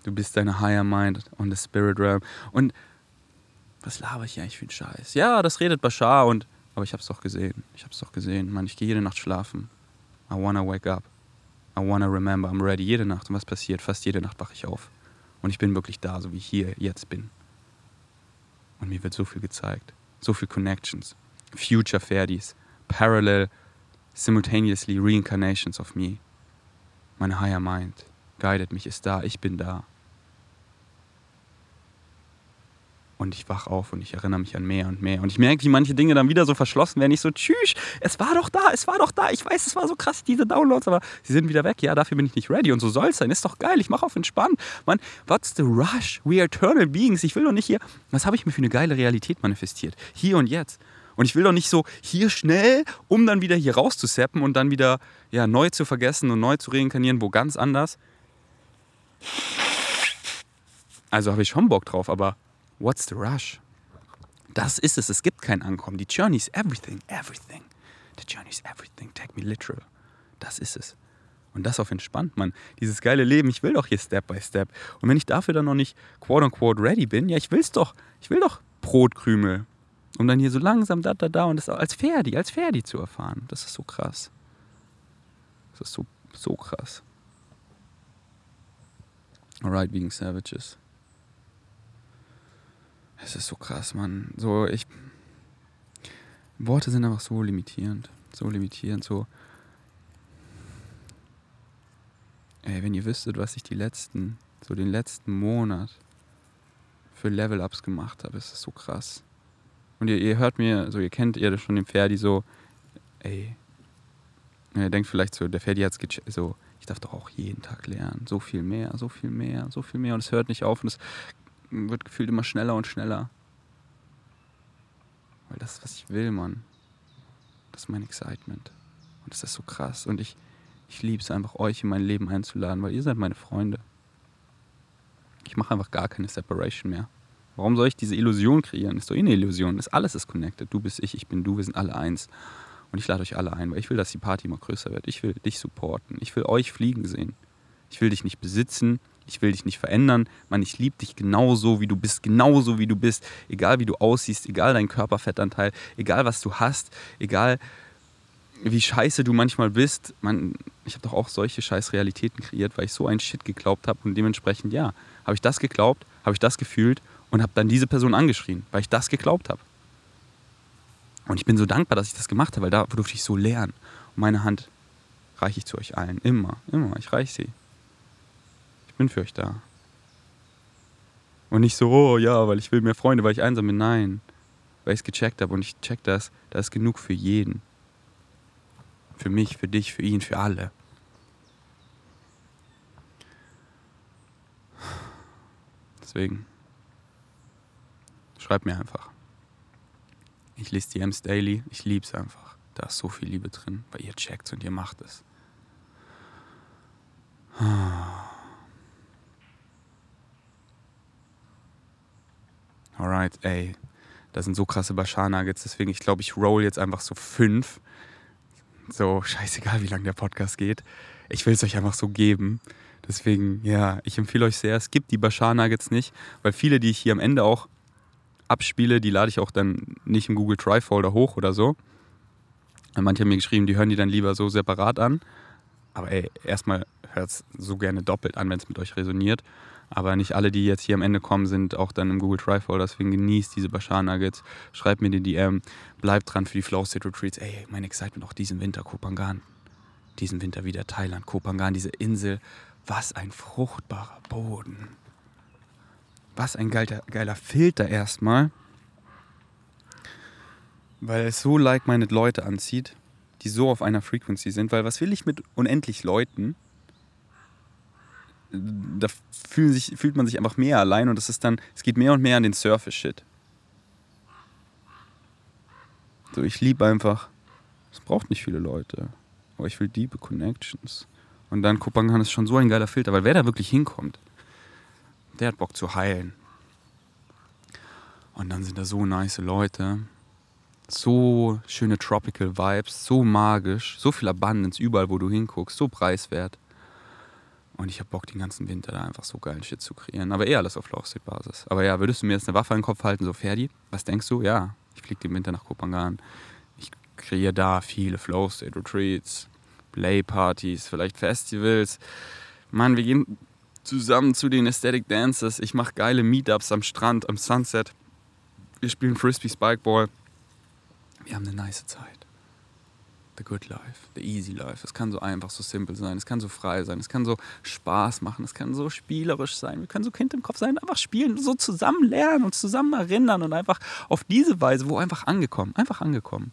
Du bist deine Higher Mind und the Spirit Realm. Und was laber ich eigentlich für einen Scheiß? Ja, das redet Bashar und. Aber ich hab's doch gesehen. Ich hab's doch gesehen. Mann, ich gehe jede Nacht schlafen. I wanna wake up. I wanna remember. I'm ready. Jede Nacht. Und was passiert? Fast jede Nacht wache ich auf. Und ich bin wirklich da, so wie ich hier jetzt bin. Und mir wird so viel gezeigt. So viel Connections. Future Ferdis. Parallel, simultaneously reincarnations of me. Mein Higher Mind guidet mich, ist da, ich bin da. Und ich wach auf und ich erinnere mich an mehr und mehr. Und ich merke, wie manche Dinge dann wieder so verschlossen werden. Ich so, tschüss, es war doch da, es war doch da. Ich weiß, es war so krass, diese Downloads, aber sie sind wieder weg. Ja, dafür bin ich nicht ready. Und so soll es sein. Ist doch geil, ich mache auf entspannt. Mann, what's the rush? We are eternal beings. Ich will doch nicht hier. Was habe ich mir für eine geile Realität manifestiert? Hier und jetzt. Und ich will doch nicht so hier schnell, um dann wieder hier rauszuseppen und dann wieder ja, neu zu vergessen und neu zu reinkarnieren, wo ganz anders. Also habe ich schon Bock drauf, aber what's the rush? Das ist es. Es gibt kein Ankommen. Die Journey is everything. Everything. The journey is everything. Take me literal. Das ist es. Und das auf entspannt, Mann. Dieses geile Leben, ich will doch hier Step by Step. Und wenn ich dafür dann noch nicht quote unquote ready bin, ja, ich will's doch. Ich will doch Brotkrümel. Um dann hier so langsam da, da, da und das als Ferdi, als Ferdi zu erfahren. Das ist so krass. Das ist so, so krass. Alright, wegen Savages. Es ist so krass, Mann. So, ich. Worte sind einfach so limitierend. So limitierend, so. Ey, wenn ihr wüsstet, was ich die letzten, so den letzten Monat für Level-Ups gemacht habe, ist das so krass. Und ihr, ihr hört mir, so ihr kennt ihr schon den Ferdi so, ey, ihr denkt vielleicht so, der Ferdi hat es so, ich darf doch auch jeden Tag lernen, so viel mehr, so viel mehr, so viel mehr und es hört nicht auf und es wird gefühlt immer schneller und schneller. Weil das ist, was ich will, Mann. Das ist mein Excitement. Und das ist so krass. Und ich, ich liebe es einfach, euch in mein Leben einzuladen, weil ihr seid meine Freunde. Ich mache einfach gar keine Separation mehr. Warum soll ich diese Illusion kreieren? Ist doch eh eine Illusion. Das alles ist connected. Du bist ich, ich bin du, wir sind alle eins. Und ich lade euch alle ein, weil ich will, dass die Party immer größer wird. Ich will dich supporten. Ich will euch fliegen sehen. Ich will dich nicht besitzen. Ich will dich nicht verändern. Mann, ich liebe dich genauso, wie du bist, genauso wie du bist. Egal wie du aussiehst, egal dein Körperfettanteil, egal was du hast, egal wie scheiße du manchmal bist. Man, ich habe doch auch solche scheiß Realitäten kreiert, weil ich so einen Shit geglaubt habe und dementsprechend, ja, habe ich das geglaubt, habe ich das gefühlt und habe dann diese Person angeschrien, weil ich das geglaubt habe. Und ich bin so dankbar, dass ich das gemacht habe, weil da durfte ich so lernen. Und meine Hand reiche ich zu euch allen. Immer, immer. Ich reiche sie. Ich bin für euch da. Und nicht so, oh ja, weil ich will mehr Freunde, weil ich einsam bin. Nein, weil ich es gecheckt habe und ich check das. Da ist genug für jeden. Für mich, für dich, für ihn, für alle. Deswegen, schreib mir einfach. Ich lese die M's Daily, ich liebe es einfach. Da ist so viel Liebe drin, weil ihr checkt und ihr macht es. Alright, ey. Das sind so krasse Bashar-Nuggets, deswegen, ich glaube, ich roll jetzt einfach so fünf. So, scheißegal, wie lang der Podcast geht. Ich will es euch einfach so geben. Deswegen, ja, ich empfehle euch sehr, es gibt die Bashar-Nuggets nicht, weil viele, die ich hier am Ende auch abspiele, die lade ich auch dann nicht im Google Drive Folder hoch oder so. Manche haben mir geschrieben, die hören die dann lieber so separat an. Aber ey, erstmal hört es so gerne doppelt an, wenn es mit euch resoniert. Aber nicht alle, die jetzt hier am Ende kommen, sind auch dann im Google Drive Folder. Deswegen genießt diese Bashar Nuggets. Schreibt mir die DM. Bleibt dran für die Flow State Retreats. Ey, mein Excitement auch diesen Winter, Kopangan. Diesen Winter wieder Thailand, Kopangan, diese Insel. Was ein fruchtbarer Boden was ein geiler, geiler Filter erstmal. Weil es so like-minded Leute anzieht, die so auf einer Frequency sind. Weil was will ich mit unendlich Leuten? Da sich, fühlt man sich einfach mehr allein und es ist dann, es geht mehr und mehr an den Surface-Shit. So, ich liebe einfach, es braucht nicht viele Leute, aber ich will deep Connections. Und dann Kopangan ist schon so ein geiler Filter, weil wer da wirklich hinkommt, der hat Bock zu heilen. Und dann sind da so nice Leute, so schöne Tropical Vibes, so magisch, so viel Abundance überall, wo du hinguckst, so preiswert. Und ich hab Bock, den ganzen Winter da einfach so geilen Shit zu kreieren. Aber eher alles auf Low Basis. Aber ja, würdest du mir jetzt eine Waffe in den Kopf halten, so Ferdi? Was denkst du? Ja, ich fliege den Winter nach Kopangan. Ich kreiere da viele Flow State Retreats, Play-Partys, vielleicht Festivals. Mann, wir gehen zusammen zu den Aesthetic Dances. Ich mache geile Meetups am Strand, am Sunset. Wir spielen Frisbee Spikeball. Wir haben eine nice Zeit. The good life, the easy life. Es kann so einfach, so simpel sein. Es kann so frei sein. Es kann so Spaß machen. Es kann so spielerisch sein. Wir können so Kind im Kopf sein, einfach spielen, so zusammen lernen und zusammen erinnern und einfach auf diese Weise, wo einfach angekommen, einfach angekommen.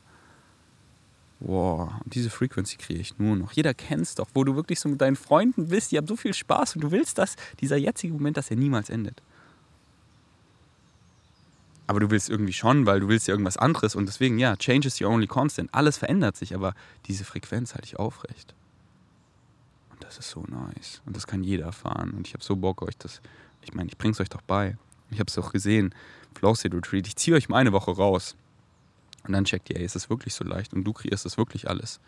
Wow, und diese Frequency kriege ich nur noch. Jeder kennt es doch, wo du wirklich so mit deinen Freunden bist, die haben so viel Spaß und du willst, dass dieser jetzige Moment, dass er niemals endet. Aber du willst irgendwie schon, weil du willst ja irgendwas anderes und deswegen, ja, change is your only constant. Alles verändert sich, aber diese Frequenz halte ich aufrecht. Und das ist so nice. Und das kann jeder erfahren. Und ich habe so Bock, euch das, ich meine, ich bring's euch doch bei. Ich habe es doch gesehen. Flow State Retreat, ich ziehe euch mal eine Woche raus. Und dann checkt ihr, ey, ist es wirklich so leicht und du kreierst das wirklich alles.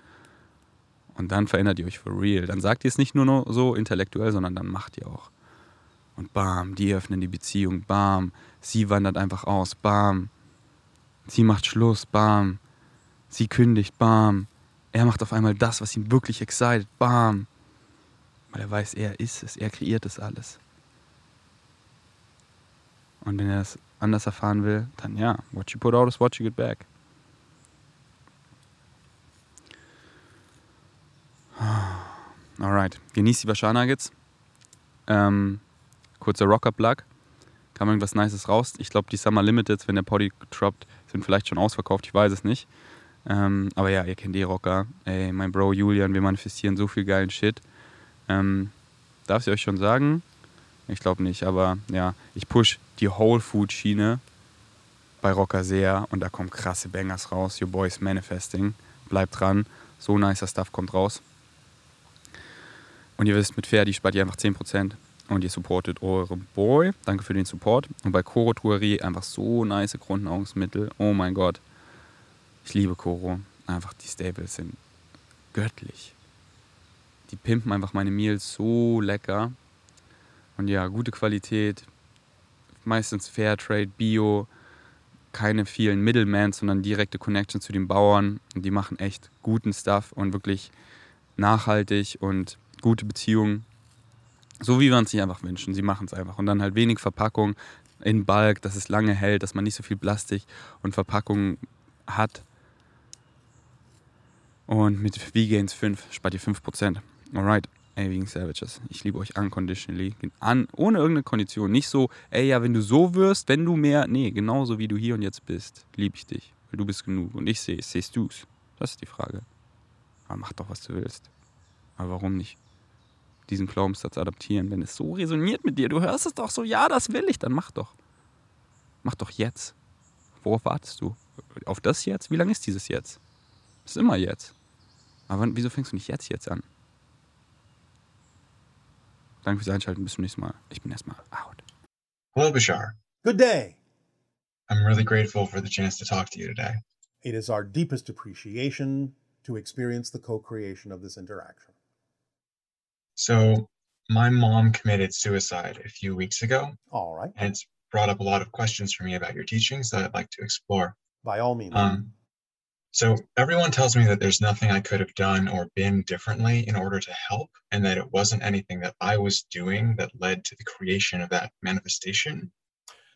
Und dann verändert ihr euch for real. Dann sagt ihr es nicht nur so intellektuell, sondern dann macht ihr auch. Und bam, die öffnen die Beziehung, bam, sie wandert einfach aus, bam, sie macht Schluss, bam, sie kündigt, bam, er macht auf einmal das, was ihn wirklich excited, bam, weil er weiß, er ist es, er kreiert es alles. Und wenn er es anders erfahren will, dann ja, what you put out is what you get back. Alright, genießt die Bashar Nuggets. Ähm, kurzer Rocker-Plug. Kam irgendwas Nices raus. Ich glaube, die Summer Limiteds, wenn der Poddy droppt, sind vielleicht schon ausverkauft. Ich weiß es nicht. Ähm, aber ja, ihr kennt die Rocker. Ey, mein Bro Julian, wir manifestieren so viel geilen Shit. Ähm, darf ich euch schon sagen? Ich glaube nicht, aber ja, ich push die Whole Food Schiene bei Rocker sehr und da kommen krasse Bangers raus. Your Boys Manifesting. Bleibt dran. So nicer Stuff kommt raus. Und ihr wisst, mit Ferdi spart ihr einfach 10% und ihr supportet euren Boy. Danke für den Support. Und bei Koro Tuari einfach so nice Grundnahrungsmittel. Oh mein Gott. Ich liebe Koro. Einfach die Staples sind göttlich. Die pimpen einfach meine Meals so lecker. Und ja, gute Qualität. Meistens Fairtrade, Bio. keine vielen Middlemen, sondern direkte Connection zu den Bauern. Und die machen echt guten Stuff und wirklich nachhaltig und gute Beziehungen. So wie wir uns sich einfach wünschen. Sie machen es einfach. Und dann halt wenig Verpackung in Bulk, dass es lange hält, dass man nicht so viel Plastik und Verpackung hat. Und mit Vegans 5 spart ihr 5%. Alright. Ey, wegen Savages. Ich liebe euch unconditionally. An, ohne irgendeine Kondition. Nicht so, ey, ja, wenn du so wirst, wenn du mehr. Nee, genauso wie du hier und jetzt bist, liebe ich dich. Weil du bist genug. Und ich sehe es. Sehst du's? Das ist die Frage. Aber mach doch, was du willst. Aber warum nicht? Diesen Glaubenssatz adaptieren, wenn es so resoniert mit dir. Du hörst es doch so, ja, das will ich, dann mach doch. Mach doch jetzt. Worauf wartest du? Auf das jetzt? Wie lange ist dieses jetzt? ist immer jetzt. Aber wieso fängst du nicht jetzt jetzt an? Danke fürs Einschalten. Bis zum nächsten Mal. Ich bin erstmal out. Hello, Bashar. Good day. I'm really grateful for the chance to talk to you today. It is our deepest appreciation to experience the co creation of this interaction. So, my mom committed suicide a few weeks ago, All right. and it's brought up a lot of questions for me about your teachings that I'd like to explore. By all means. Um, so, everyone tells me that there's nothing I could have done or been differently in order to help, and that it wasn't anything that I was doing that led to the creation of that manifestation.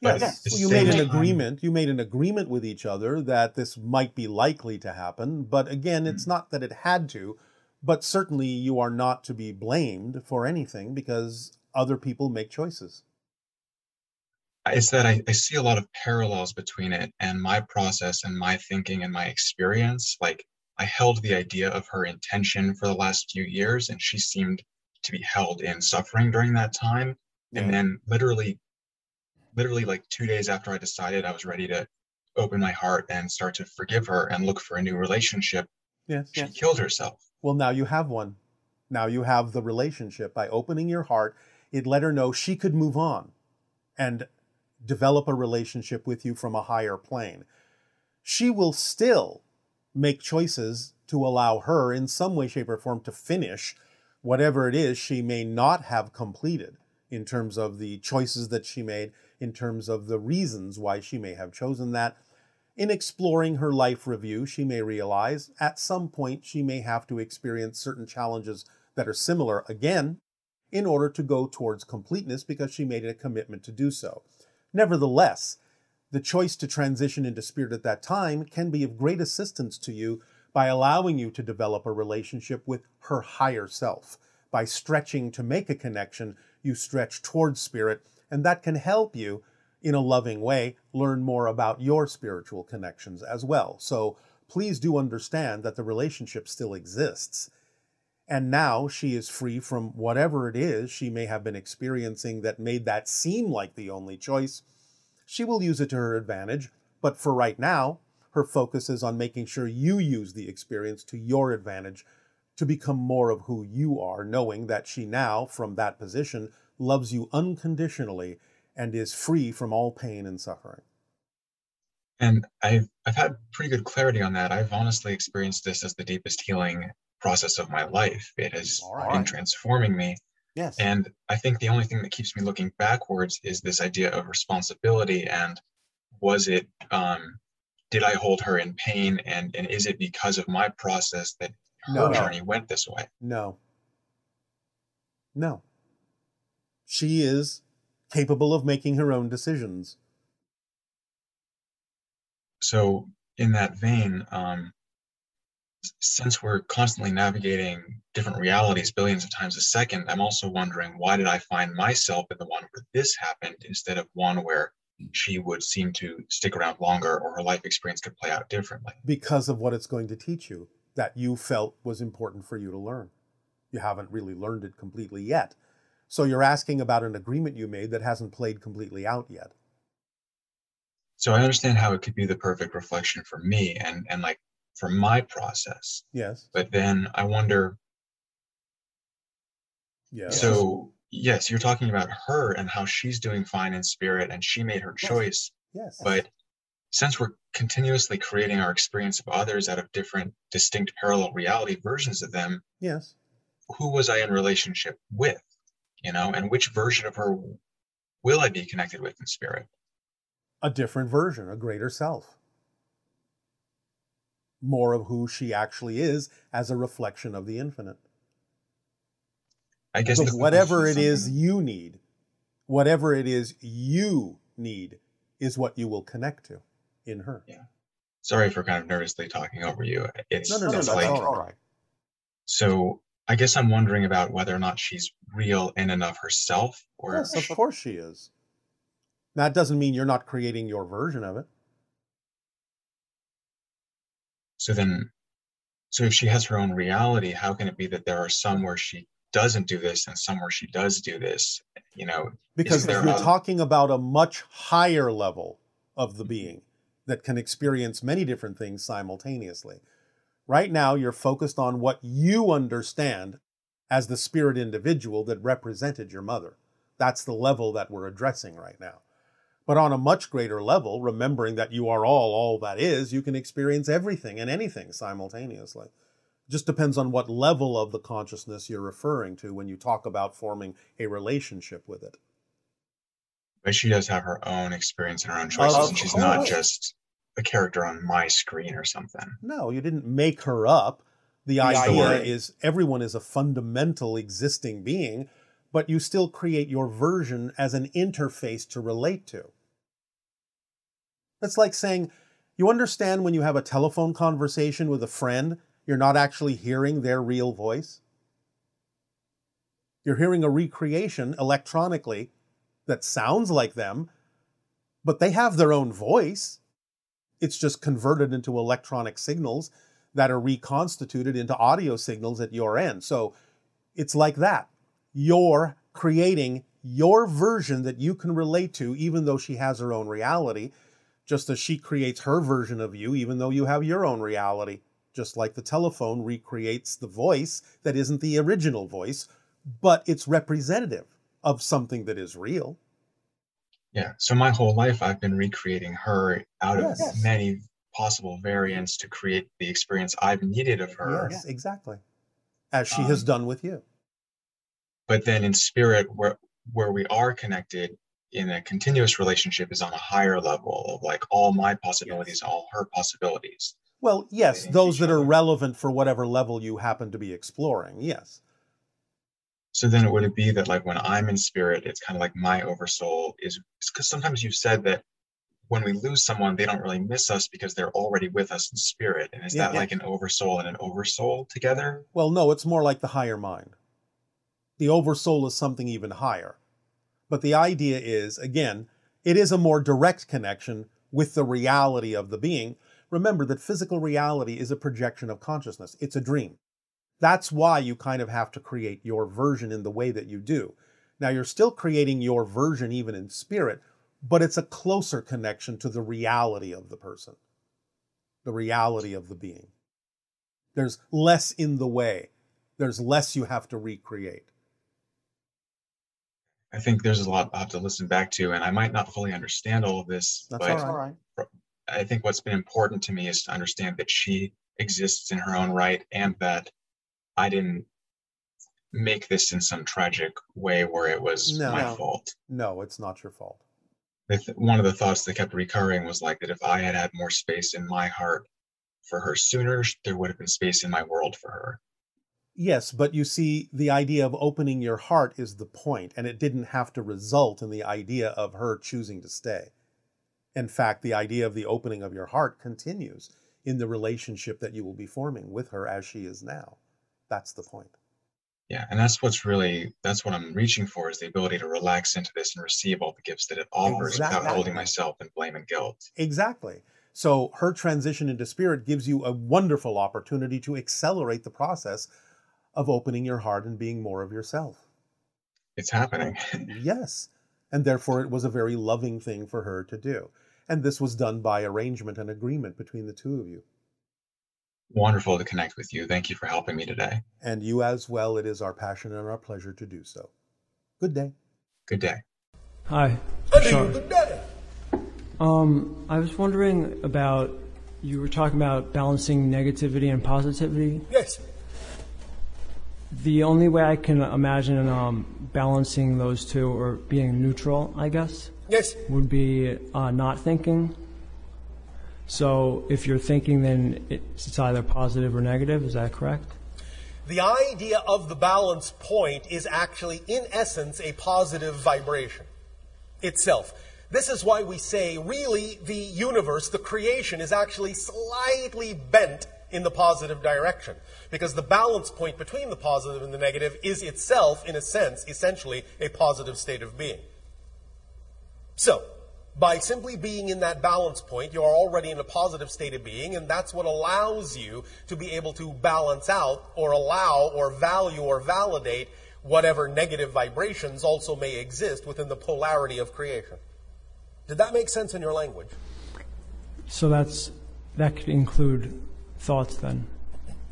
but yes. Well, you made an time- agreement. You made an agreement with each other that this might be likely to happen. But again, it's not that it had to, but certainly you are not to be blamed for anything because other people make choices. It's that I, I see a lot of parallels between it and my process and my thinking and my experience. Like I held the idea of her intention for the last few years, and she seemed to be held in suffering during that time. Yeah. And then literally, literally like two days after I decided I was ready to open my heart and start to forgive her and look for a new relationship, Yes. she killed herself. Well, now you have one. Now you have the relationship. By opening your heart, it let her know she could move on and develop a relationship with you from a higher plane. She will still make choices to allow her, in some way, shape, or form, to finish whatever it is she may not have completed in terms of the choices that she made, in terms of the reasons why she may have chosen that. In exploring her life review, she may realize at some point she may have to experience certain challenges that are similar again in order to go towards completeness because she made a commitment to do so. Nevertheless, the choice to transition into spirit at that time can be of great assistance to you by allowing you to develop a relationship with her higher self. By stretching to make a connection, you stretch towards spirit, and that can help you in a loving way learn more about your spiritual connections as well. So please do understand that the relationship still exists. And now she is free from whatever it is she may have been experiencing that made that seem like the only choice. She will use it to her advantage, but for right now, her focus is on making sure you use the experience to your advantage to become more of who you are, knowing that she now, from that position, loves you unconditionally and is free from all pain and suffering. And I've I've had pretty good clarity on that. I've honestly experienced this as the deepest healing process of my life. It has All been transforming me. Yes. And I think the only thing that keeps me looking backwards is this idea of responsibility and was it um did I hold her in pain and and is it because of my process that her No. journey went this way? No. No. She is capable of making her own decisions. So in that vein, um since we're constantly navigating different realities billions of times a second, I'm also wondering why did I find myself in the one where this happened instead of one where she would seem to stick around longer or her life experience could play out differently. because of what it's going to teach you that you felt was important for you to learn. You haven't really learned it completely yet. So you're asking about an agreement you made that hasn't played completely out yet. So I understand how it could be the perfect reflection for me and and like for my process. Yes. But then I wonder Yes. so yes, you're talking about her and how she's doing fine in spirit and she made her Yes. choice. yes. But since we're continuously creating our experience of others out of different, distinct, parallel reality versions of them, yes. who was I in relationship with? You know, and which version of her will I be connected with in spirit? a different version, a greater self. More of who she actually is as a reflection of the infinite. I guess So the whatever it conclusion is something- you need, whatever it is you need, is what you will connect to in her. Yeah. Sorry for kind of nervously talking over you. It's No, no, no, it's that's like all right. so. I guess I'm wondering about whether or not she's real in and of herself, or Yes, of course she is. That doesn't mean you're not creating your version of it. so then, so if she has her own reality, how can it be that there are some where she doesn't do this and some where she does do this? You know, Because you're talking about a much higher level of the mm-hmm. being that can experience many different things simultaneously. Right now, you're focused on what you understand as the spirit individual that represented your mother. That's the level that we're addressing right now. But on a much greater level, remembering that you are all, all that is, you can experience everything and anything simultaneously. Just depends on what level of the consciousness you're referring to when you talk about forming a relationship with it. but she does have her own experience and her own choices, Of and she's not just a character on my screen or something. No, you didn't make her up. The, idea word. is everyone is a fundamental existing being, but you still create your version as an interface to relate to. That's like saying, you understand when you have a telephone conversation with a friend, you're not actually hearing their real voice? You're hearing a recreation electronically that sounds like them, but they have their own voice. It's just converted into electronic signals that are reconstituted into audio signals at your end. So it's like that. You're creating your version that you can relate to, even though she has her own reality, just as she creates her version of you, even though you have your own reality. Just like the telephone recreates the voice that isn't the original voice, but it's representative of something that is real. Yeah. So my whole life, I've been recreating her out of many possible variants to create the experience I've needed of her. Yes, exactly. As she has Um, done with you. But then in spirit, where where we are connected in a continuous relationship is on a higher level of like all my possibilities, all her possibilities. Well, yes, those each that are relevant for whatever level you happen to be exploring. Yes. So then it would it be that like when I'm in spirit, it's kind of like my oversoul is because sometimes you've said that when we lose someone, they don't really miss us because they're already with us in spirit. And is Yeah. that like an oversoul and an oversoul together? Well, no, it's more like the higher mind. The oversoul is something even higher. But the idea is, again, it is a more direct connection with the reality of the being. Remember that physical reality is a projection of consciousness, it's a dream. That's why you kind of have to create your version in the way that you do. Now, you're still creating your version even in spirit, but it's a closer connection to the reality of the person, the reality of the being. There's less in the way, there's less you have to recreate. I think there's a lot I'll have to listen back to, and I might not fully understand all of this, That's but all right. I think what's been important to me is to understand that she exists in her own right and that I didn't make this in some tragic way where it was No. my No. fault. No, it's not your fault. One of the thoughts that kept recurring was like that if I had had more space in my heart for her sooner, there would have been space in my world for her. Yes, but you see, the idea of opening your heart is the point, and it didn't have to result in the idea of her choosing to stay. In fact, the idea of the opening of your heart continues in the relationship that you will be forming with her as she is now. That's the point. Yeah, and that's what's really that's what I'm reaching for is the ability to relax into this and receive all the gifts that it offers without holding myself in blame and guilt. Exactly. So her transition into spirit gives you a wonderful opportunity to accelerate the process of opening your heart and being more of yourself. It's happening. Yes. And therefore, it was a very loving thing for her to do. And this was done by arrangement and agreement between the two of you. Wonderful to connect with you. Thank you for helping me today. And you as well, it is our passion and our pleasure to do so. Good day. Good day. Hi. Sean. Um, I was wondering about you were talking about balancing negativity and positivity. Yes. The only way I can imagine um, balancing those two or being neutral, I guess, Yes. would be uh, not thinking. So if you're thinking, then it's either positive or negative. Is that correct? The idea of the balance point is actually, in essence, a positive vibration itself. This is why we say, really, the universe, the creation, is actually slightly bent in the positive direction. Because the balance point between the positive and the negative is itself, in a sense, essentially a positive state of being. So, by simply being in that balance point, you are already in a positive state of being, and that's what allows you to be able to balance out or allow or value or validate whatever negative vibrations also may exist within the polarity of creation. Did that make sense in your language? So that's that could include thoughts then.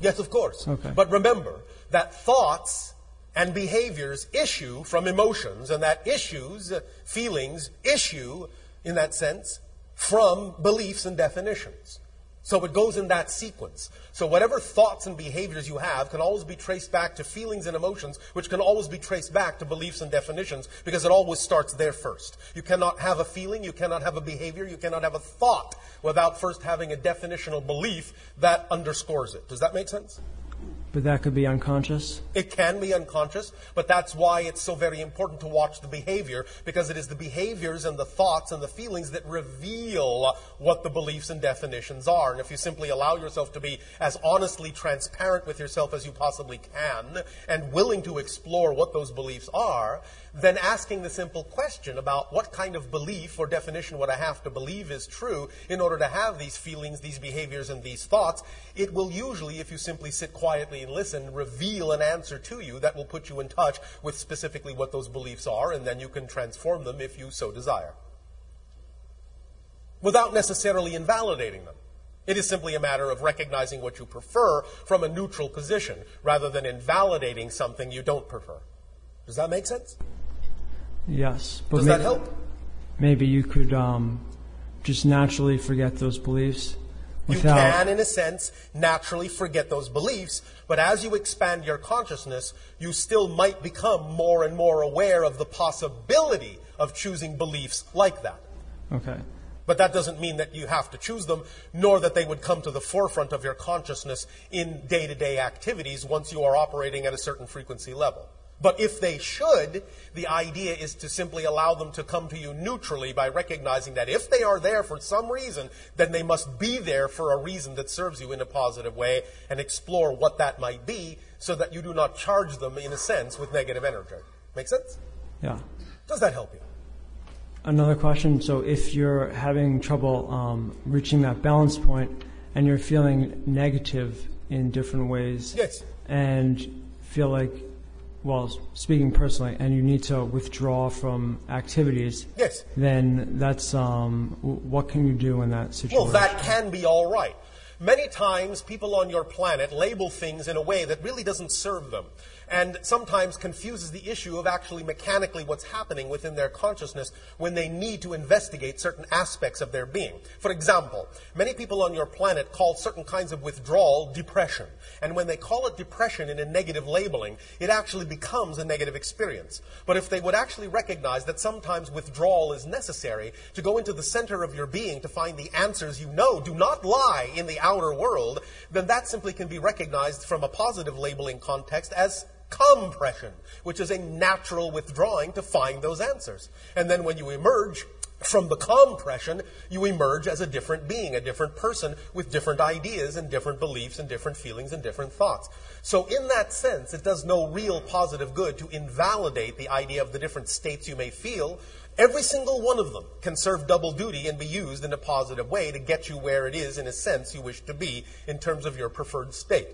Yes, of course. Okay. But remember that thoughts and behaviors issue from emotions, and that issues, feelings, issue, in that sense, from beliefs and definitions. So it goes in that sequence. So whatever thoughts and behaviors you have can always be traced back to feelings and emotions, which can always be traced back to beliefs and definitions, because it always starts there first. You cannot have a feeling, you cannot have a behavior, you cannot have a thought without first having a definitional belief that underscores it. Does that make sense? But that could be unconscious. It can be unconscious, but that's why it's so very important to watch the behavior, because it is the behaviors and the thoughts and the feelings that reveal what the beliefs and definitions are. And if you simply allow yourself to be as honestly transparent with yourself as you possibly can, and willing to explore what those beliefs are, then asking the simple question about what kind of belief or definition would I have to believe is true in order to have these feelings, these behaviors, and these thoughts, it will usually, if you simply sit quietly and listen, reveal an answer to you that will put you in touch with specifically what those beliefs are, and then you can transform them if you so desire. Without necessarily invalidating them. It is simply a matter of recognizing what you prefer from a neutral position rather than invalidating something you don't prefer. Does that make sense? Yes. But Does may- that help? Maybe you could um, just naturally forget those beliefs You can, in a sense, naturally forget those beliefs, but as you expand your consciousness, you still might become more and more aware of the possibility of choosing beliefs like that. Okay. But that doesn't mean that you have to choose them, nor that they would come to the forefront of your consciousness in day to day activities once you are operating at a certain frequency level. But if they should, the idea is to simply allow them to come to you neutrally by recognizing that if they are there for some reason, then they must be there for a reason that serves you in a positive way and explore what that might be so that you do not charge them, in a sense, with negative energy. Make sense? Yeah. Does that help you? Another question. So, if you're having trouble um, reaching that balance point and you're feeling negative in different ways, Yes. and feel like, well, speaking personally, and you need to withdraw from activities, Yes. then that's um, what can you do in that situation? Well, that can be all right. Many times, people on your planet label things in a way that really doesn't serve them, and sometimes confuses the issue of actually mechanically what's happening within their consciousness when they need to investigate certain aspects of their being. For example, many people on your planet call certain kinds of withdrawal depression, and when they call it depression in a negative labeling, it actually becomes a negative experience. But if they would actually recognize that sometimes withdrawal is necessary to go into the center of your being to find the answers you know do not lie in the outer world, then that simply can be recognized from a positive labeling context as compression, which is a natural withdrawing to find those answers. And then when you emerge from the compression, you emerge as a different being, a different person with different ideas and different beliefs and different feelings and different thoughts. So, in that sense, it does no real positive good to invalidate the idea of the different states you may feel. Every single one of them can serve double duty and be used in a positive way to get you where it is, in a sense, you wish to be in terms of your preferred state.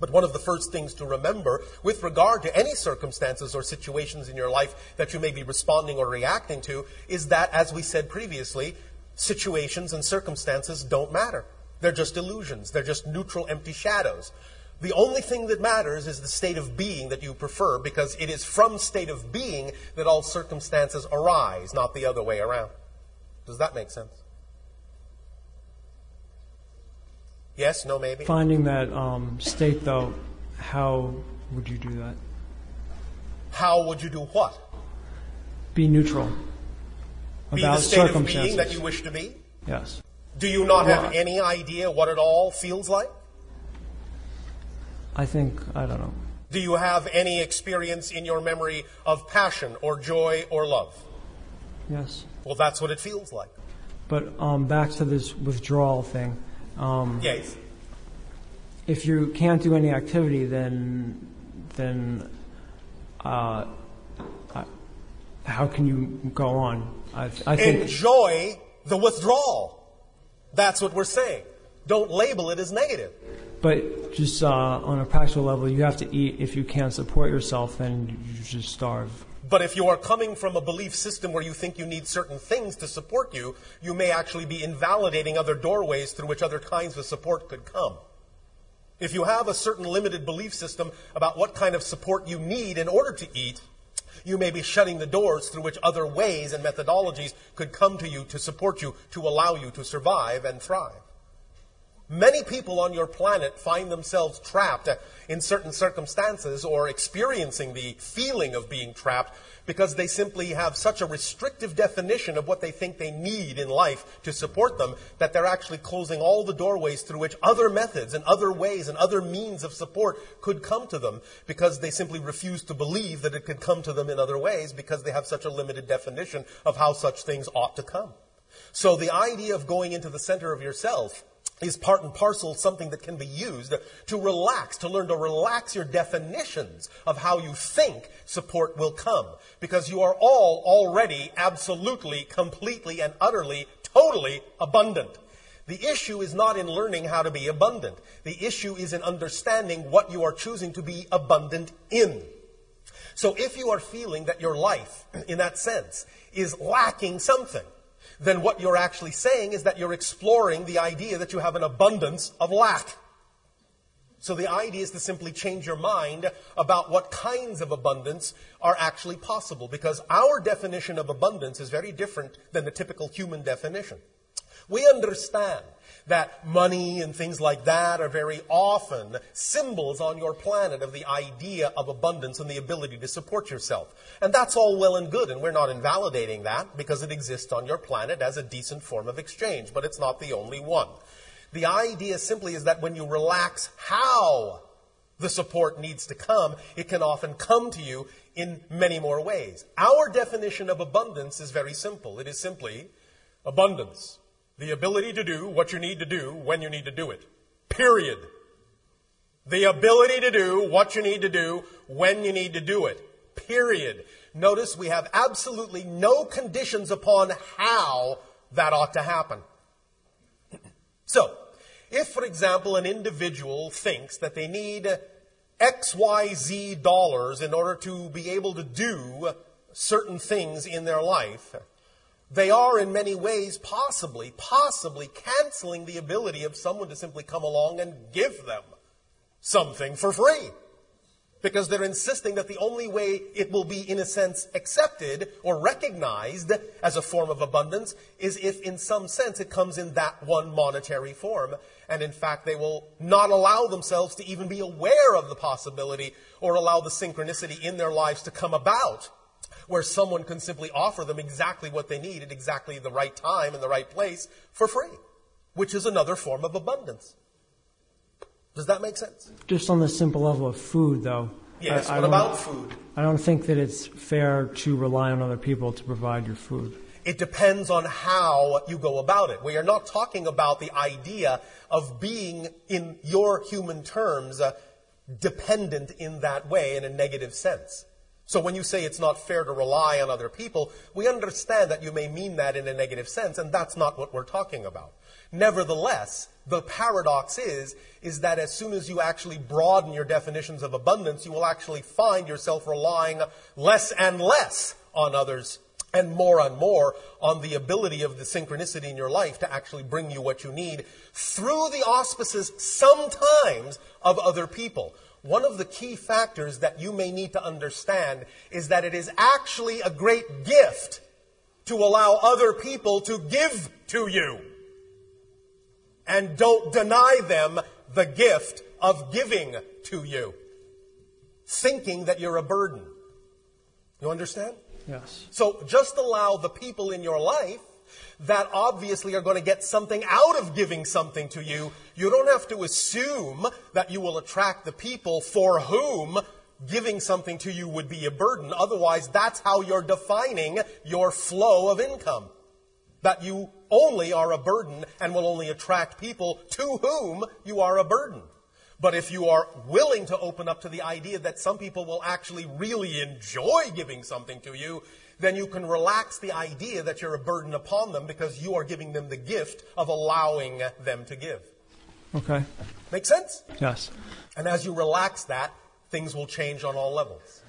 But one of the first things to remember with regard to any circumstances or situations in your life that you may be responding or reacting to is that, as we said previously, situations and circumstances don't matter. They're just illusions. They're just neutral, empty shadows. The only thing that matters is the state of being that you prefer because it is from state of being that all circumstances arise, not the other way around. Does that make sense? Yes, no, maybe? Finding that um, state, though, how would you do that? How would you do what? Be neutral Be the state of being that you wish to be? yes. Do you not have any idea what it all feels like? I think I don't know. Do you have any experience in your memory of passion or joy or love? Yes. Well, that's what it feels like. But um, back to this withdrawal thing. Um, Yes. if you can't do any activity, then then uh, how can you go on? I, I think Enjoy the withdrawal. That's what we're saying. Don't label it as negative. But just uh, on a practical level, you have to eat. If you can't support yourself, then you just starve. But if you are coming from a belief system where you think you need certain things to support you, you may actually be invalidating other doorways through which other kinds of support could come. If you have a certain limited belief system about what kind of support you need in order to eat, you may be shutting the doors through which other ways and methodologies could come to you to support you, to allow you to survive and thrive. Many people on your planet find themselves trapped uh, in certain circumstances or experiencing the feeling of being trapped because they simply have such a restrictive definition of what they think they need in life to support them that they're actually closing all the doorways through which other methods and other ways and other means of support could come to them because they simply refuse to believe that it could come to them in other ways because they have such a limited definition of how such things ought to come. So the idea of going into the center of yourself is part and parcel something that can be used to relax, to learn to relax your definitions of how you think support will come. Because you are all already absolutely, completely, and utterly, totally abundant. The issue is not in learning how to be abundant. The issue is in understanding what you are choosing to be abundant in. So if you are feeling that your life, in that sense, is lacking something, then what you're actually saying is that you're exploring the idea that you have an abundance of lack. So the idea is to simply change your mind about what kinds of abundance are actually possible because our definition of abundance is very different than the typical human definition. We understand that money and things like that are very often symbols on your planet of the idea of abundance and the ability to support yourself. And that's all well and good, and we're not invalidating that because it exists on your planet as a decent form of exchange, but it's not the only one. The idea simply is that when you relax how the support needs to come, it can often come to you in many more ways. Our definition of abundance is very simple. It is simply abundance. The ability to do what you need to do when you need to do it. Period. The ability to do what you need to do when you need to do it. Period. Notice we have absolutely no conditions upon how that ought to happen. So, if, for example, an individual thinks that they need XYZ dollars in order to be able to do certain things in their life, they are in many ways possibly, possibly canceling the ability of someone to simply come along and give them something for free. Because they're insisting that the only way it will be, in a sense, accepted or recognized as a form of abundance is if, in some sense, it comes in that one monetary form. And in fact, they will not allow themselves to even be aware of the possibility or allow the synchronicity in their lives to come about where someone can simply offer them exactly what they need at exactly the right time and the right place for free, which is another form of abundance. Does that make sense? Just on the simple level of food, though. Yes. I, I what don't- about food? I don't think that it's fair to rely on other people to provide your food. It depends on how you go about it. We are not talking about the idea of being, in your human terms, uh, dependent in that way in a negative sense. So when you say it's not fair to rely on other people, we understand that you may mean that in a negative sense, and that's not what we're talking about. Nevertheless, the paradox is, is that as soon as you actually broaden your definitions of abundance, you will actually find yourself relying less and less on others and more and more on the ability of the synchronicity in your life to actually bring you what you need through the auspices sometimes of other people. One of the key factors that you may need to understand is that it is actually a great gift to allow other people to give to you. And don't deny them the gift of giving to you. thinking that you're a burden. You understand? Yes. So just allow the people in your life that obviously are going to get something out of giving something to you. You don't have to assume that you will attract the people for whom giving something to you would be a burden. Otherwise, that's how you're defining your flow of income. That you only are a burden and will only attract people to whom you are a burden. But if you are willing to open up to the idea that some people will actually really enjoy giving something to you, then you can relax the idea that you're a burden upon them because you are giving them the gift of allowing them to give. Okay. Make sense? Yes. And as you relax that, things will change on all levels.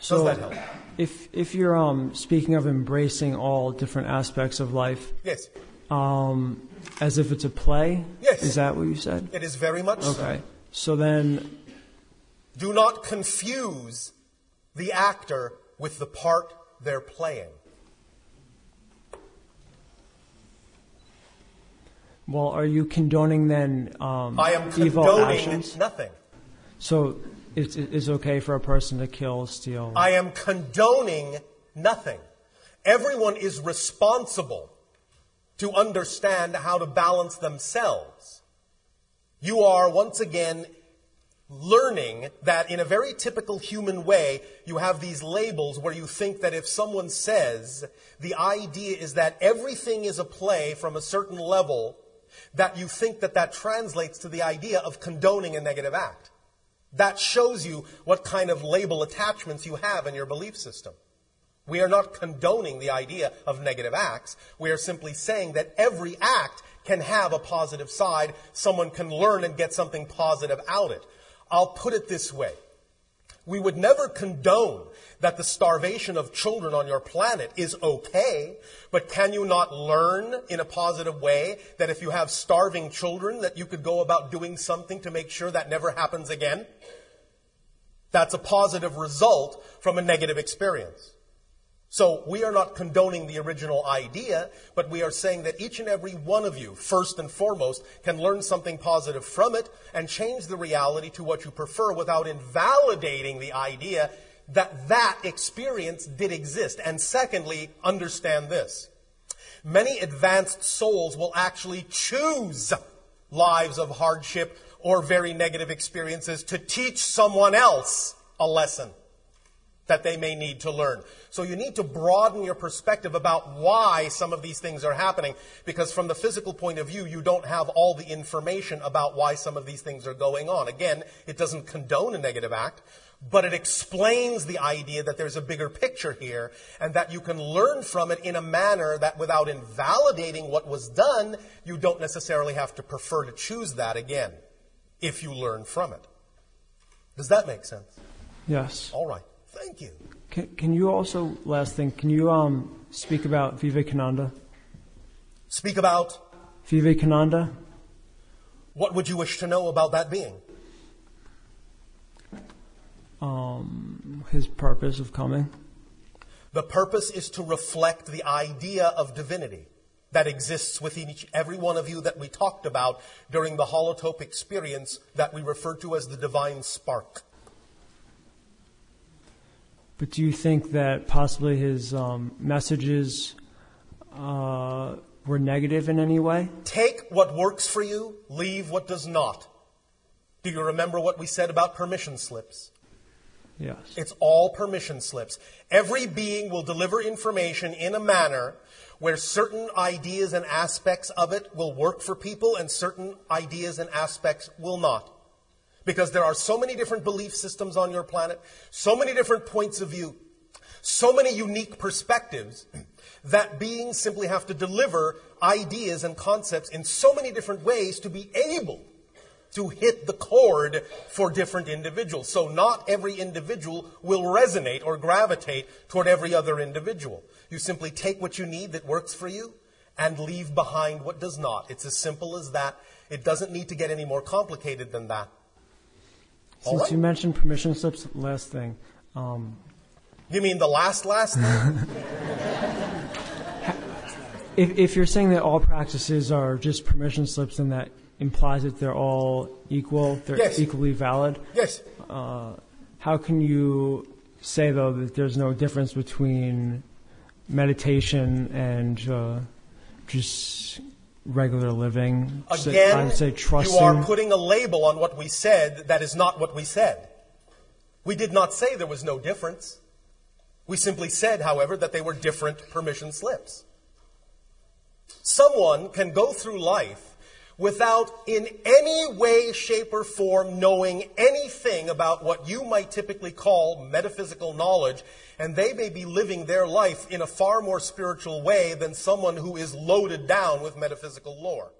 So, that help? if if you're um, speaking of embracing all different aspects of life, Yes, um, as if it's a play, Yes. is that what you said? it is very much so. Okay. So then, Do not confuse the actor with the part they're playing. well, are you condoning then um, I am condoning nothing. So it's, it's okay for a person to kill, steal. I am condoning nothing. Everyone is responsible to understand how to balance themselves. You are once again learning that in a very typical human way, you have these labels where you think that if someone says the idea is that everything is a play from a certain level, that you think that that translates to the idea of condoning a negative act. That shows you what kind of label attachments you have in your belief system. We are not condoning the idea of negative acts. We are simply saying that every act can have a positive side. Someone can learn and get something positive out of it. I'll put it this way. We would never condone that the starvation of children on your planet is okay, but can you not learn in a positive way that if you have starving children that you could go about doing something to make sure that never happens again? That's a positive result from a negative experience. So we are not condoning the original idea, but we are saying that each and every one of you, first and foremost, can learn something positive from it and change the reality to what you prefer without invalidating the idea that that experience did exist. And secondly, understand this. Many advanced souls will actually choose lives of hardship or very negative experiences to teach someone else a lesson that they may need to learn. So you need to broaden your perspective about why some of these things are happening because from the physical point of view, you don't have all the information about why some of these things are going on. Again, it doesn't condone a negative act, but it explains the idea that there's a bigger picture here and that you can learn from it in a manner that without invalidating what was done, you don't necessarily have to prefer to choose that again if you learn from it. Does that make sense? yes. All right. Thank you. Can, can you also, last thing, can you um, speak about Vivekananda? Speak about Vivekananda? what would you wish to know about that being? Um, his purpose of coming? The purpose is to reflect the idea of divinity that exists within each, every one of you that we talked about during the holotope experience that we refer to as the divine spark. But do you think that possibly his um, messages uh, were negative in any way? Take what works for you, leave what does not. Do you remember what we said about permission slips? Yes. It's all permission slips. Every being will deliver information in a manner where certain ideas and aspects of it will work for people and certain ideas and aspects will not. Because there are so many different belief systems on your planet, so many different points of view, so many unique perspectives that beings simply have to deliver ideas and concepts in so many different ways to be able to hit the chord for different individuals. So not every individual will resonate or gravitate toward every other individual. You simply take what you need that works for you and leave behind what does not. It's as simple as that. It doesn't need to get any more complicated than that. Since right. you mentioned permission slips, last thing. Um, You mean the last last thing? if, if you're saying that all practices are just permission slips, then that implies that they're all equal, they're Yes. equally valid. yes. how can you say though that there's no difference between meditation and uh, just regular living? Again, I would say you are putting a label on what we said that is not what we said. We did not say there was no difference. We simply said, however, that they were different permission slips. Someone can go through life without in any way, shape, or form knowing anything about what you might typically call metaphysical knowledge, and they may be living their life in a far more spiritual way than someone who is loaded down with metaphysical lore.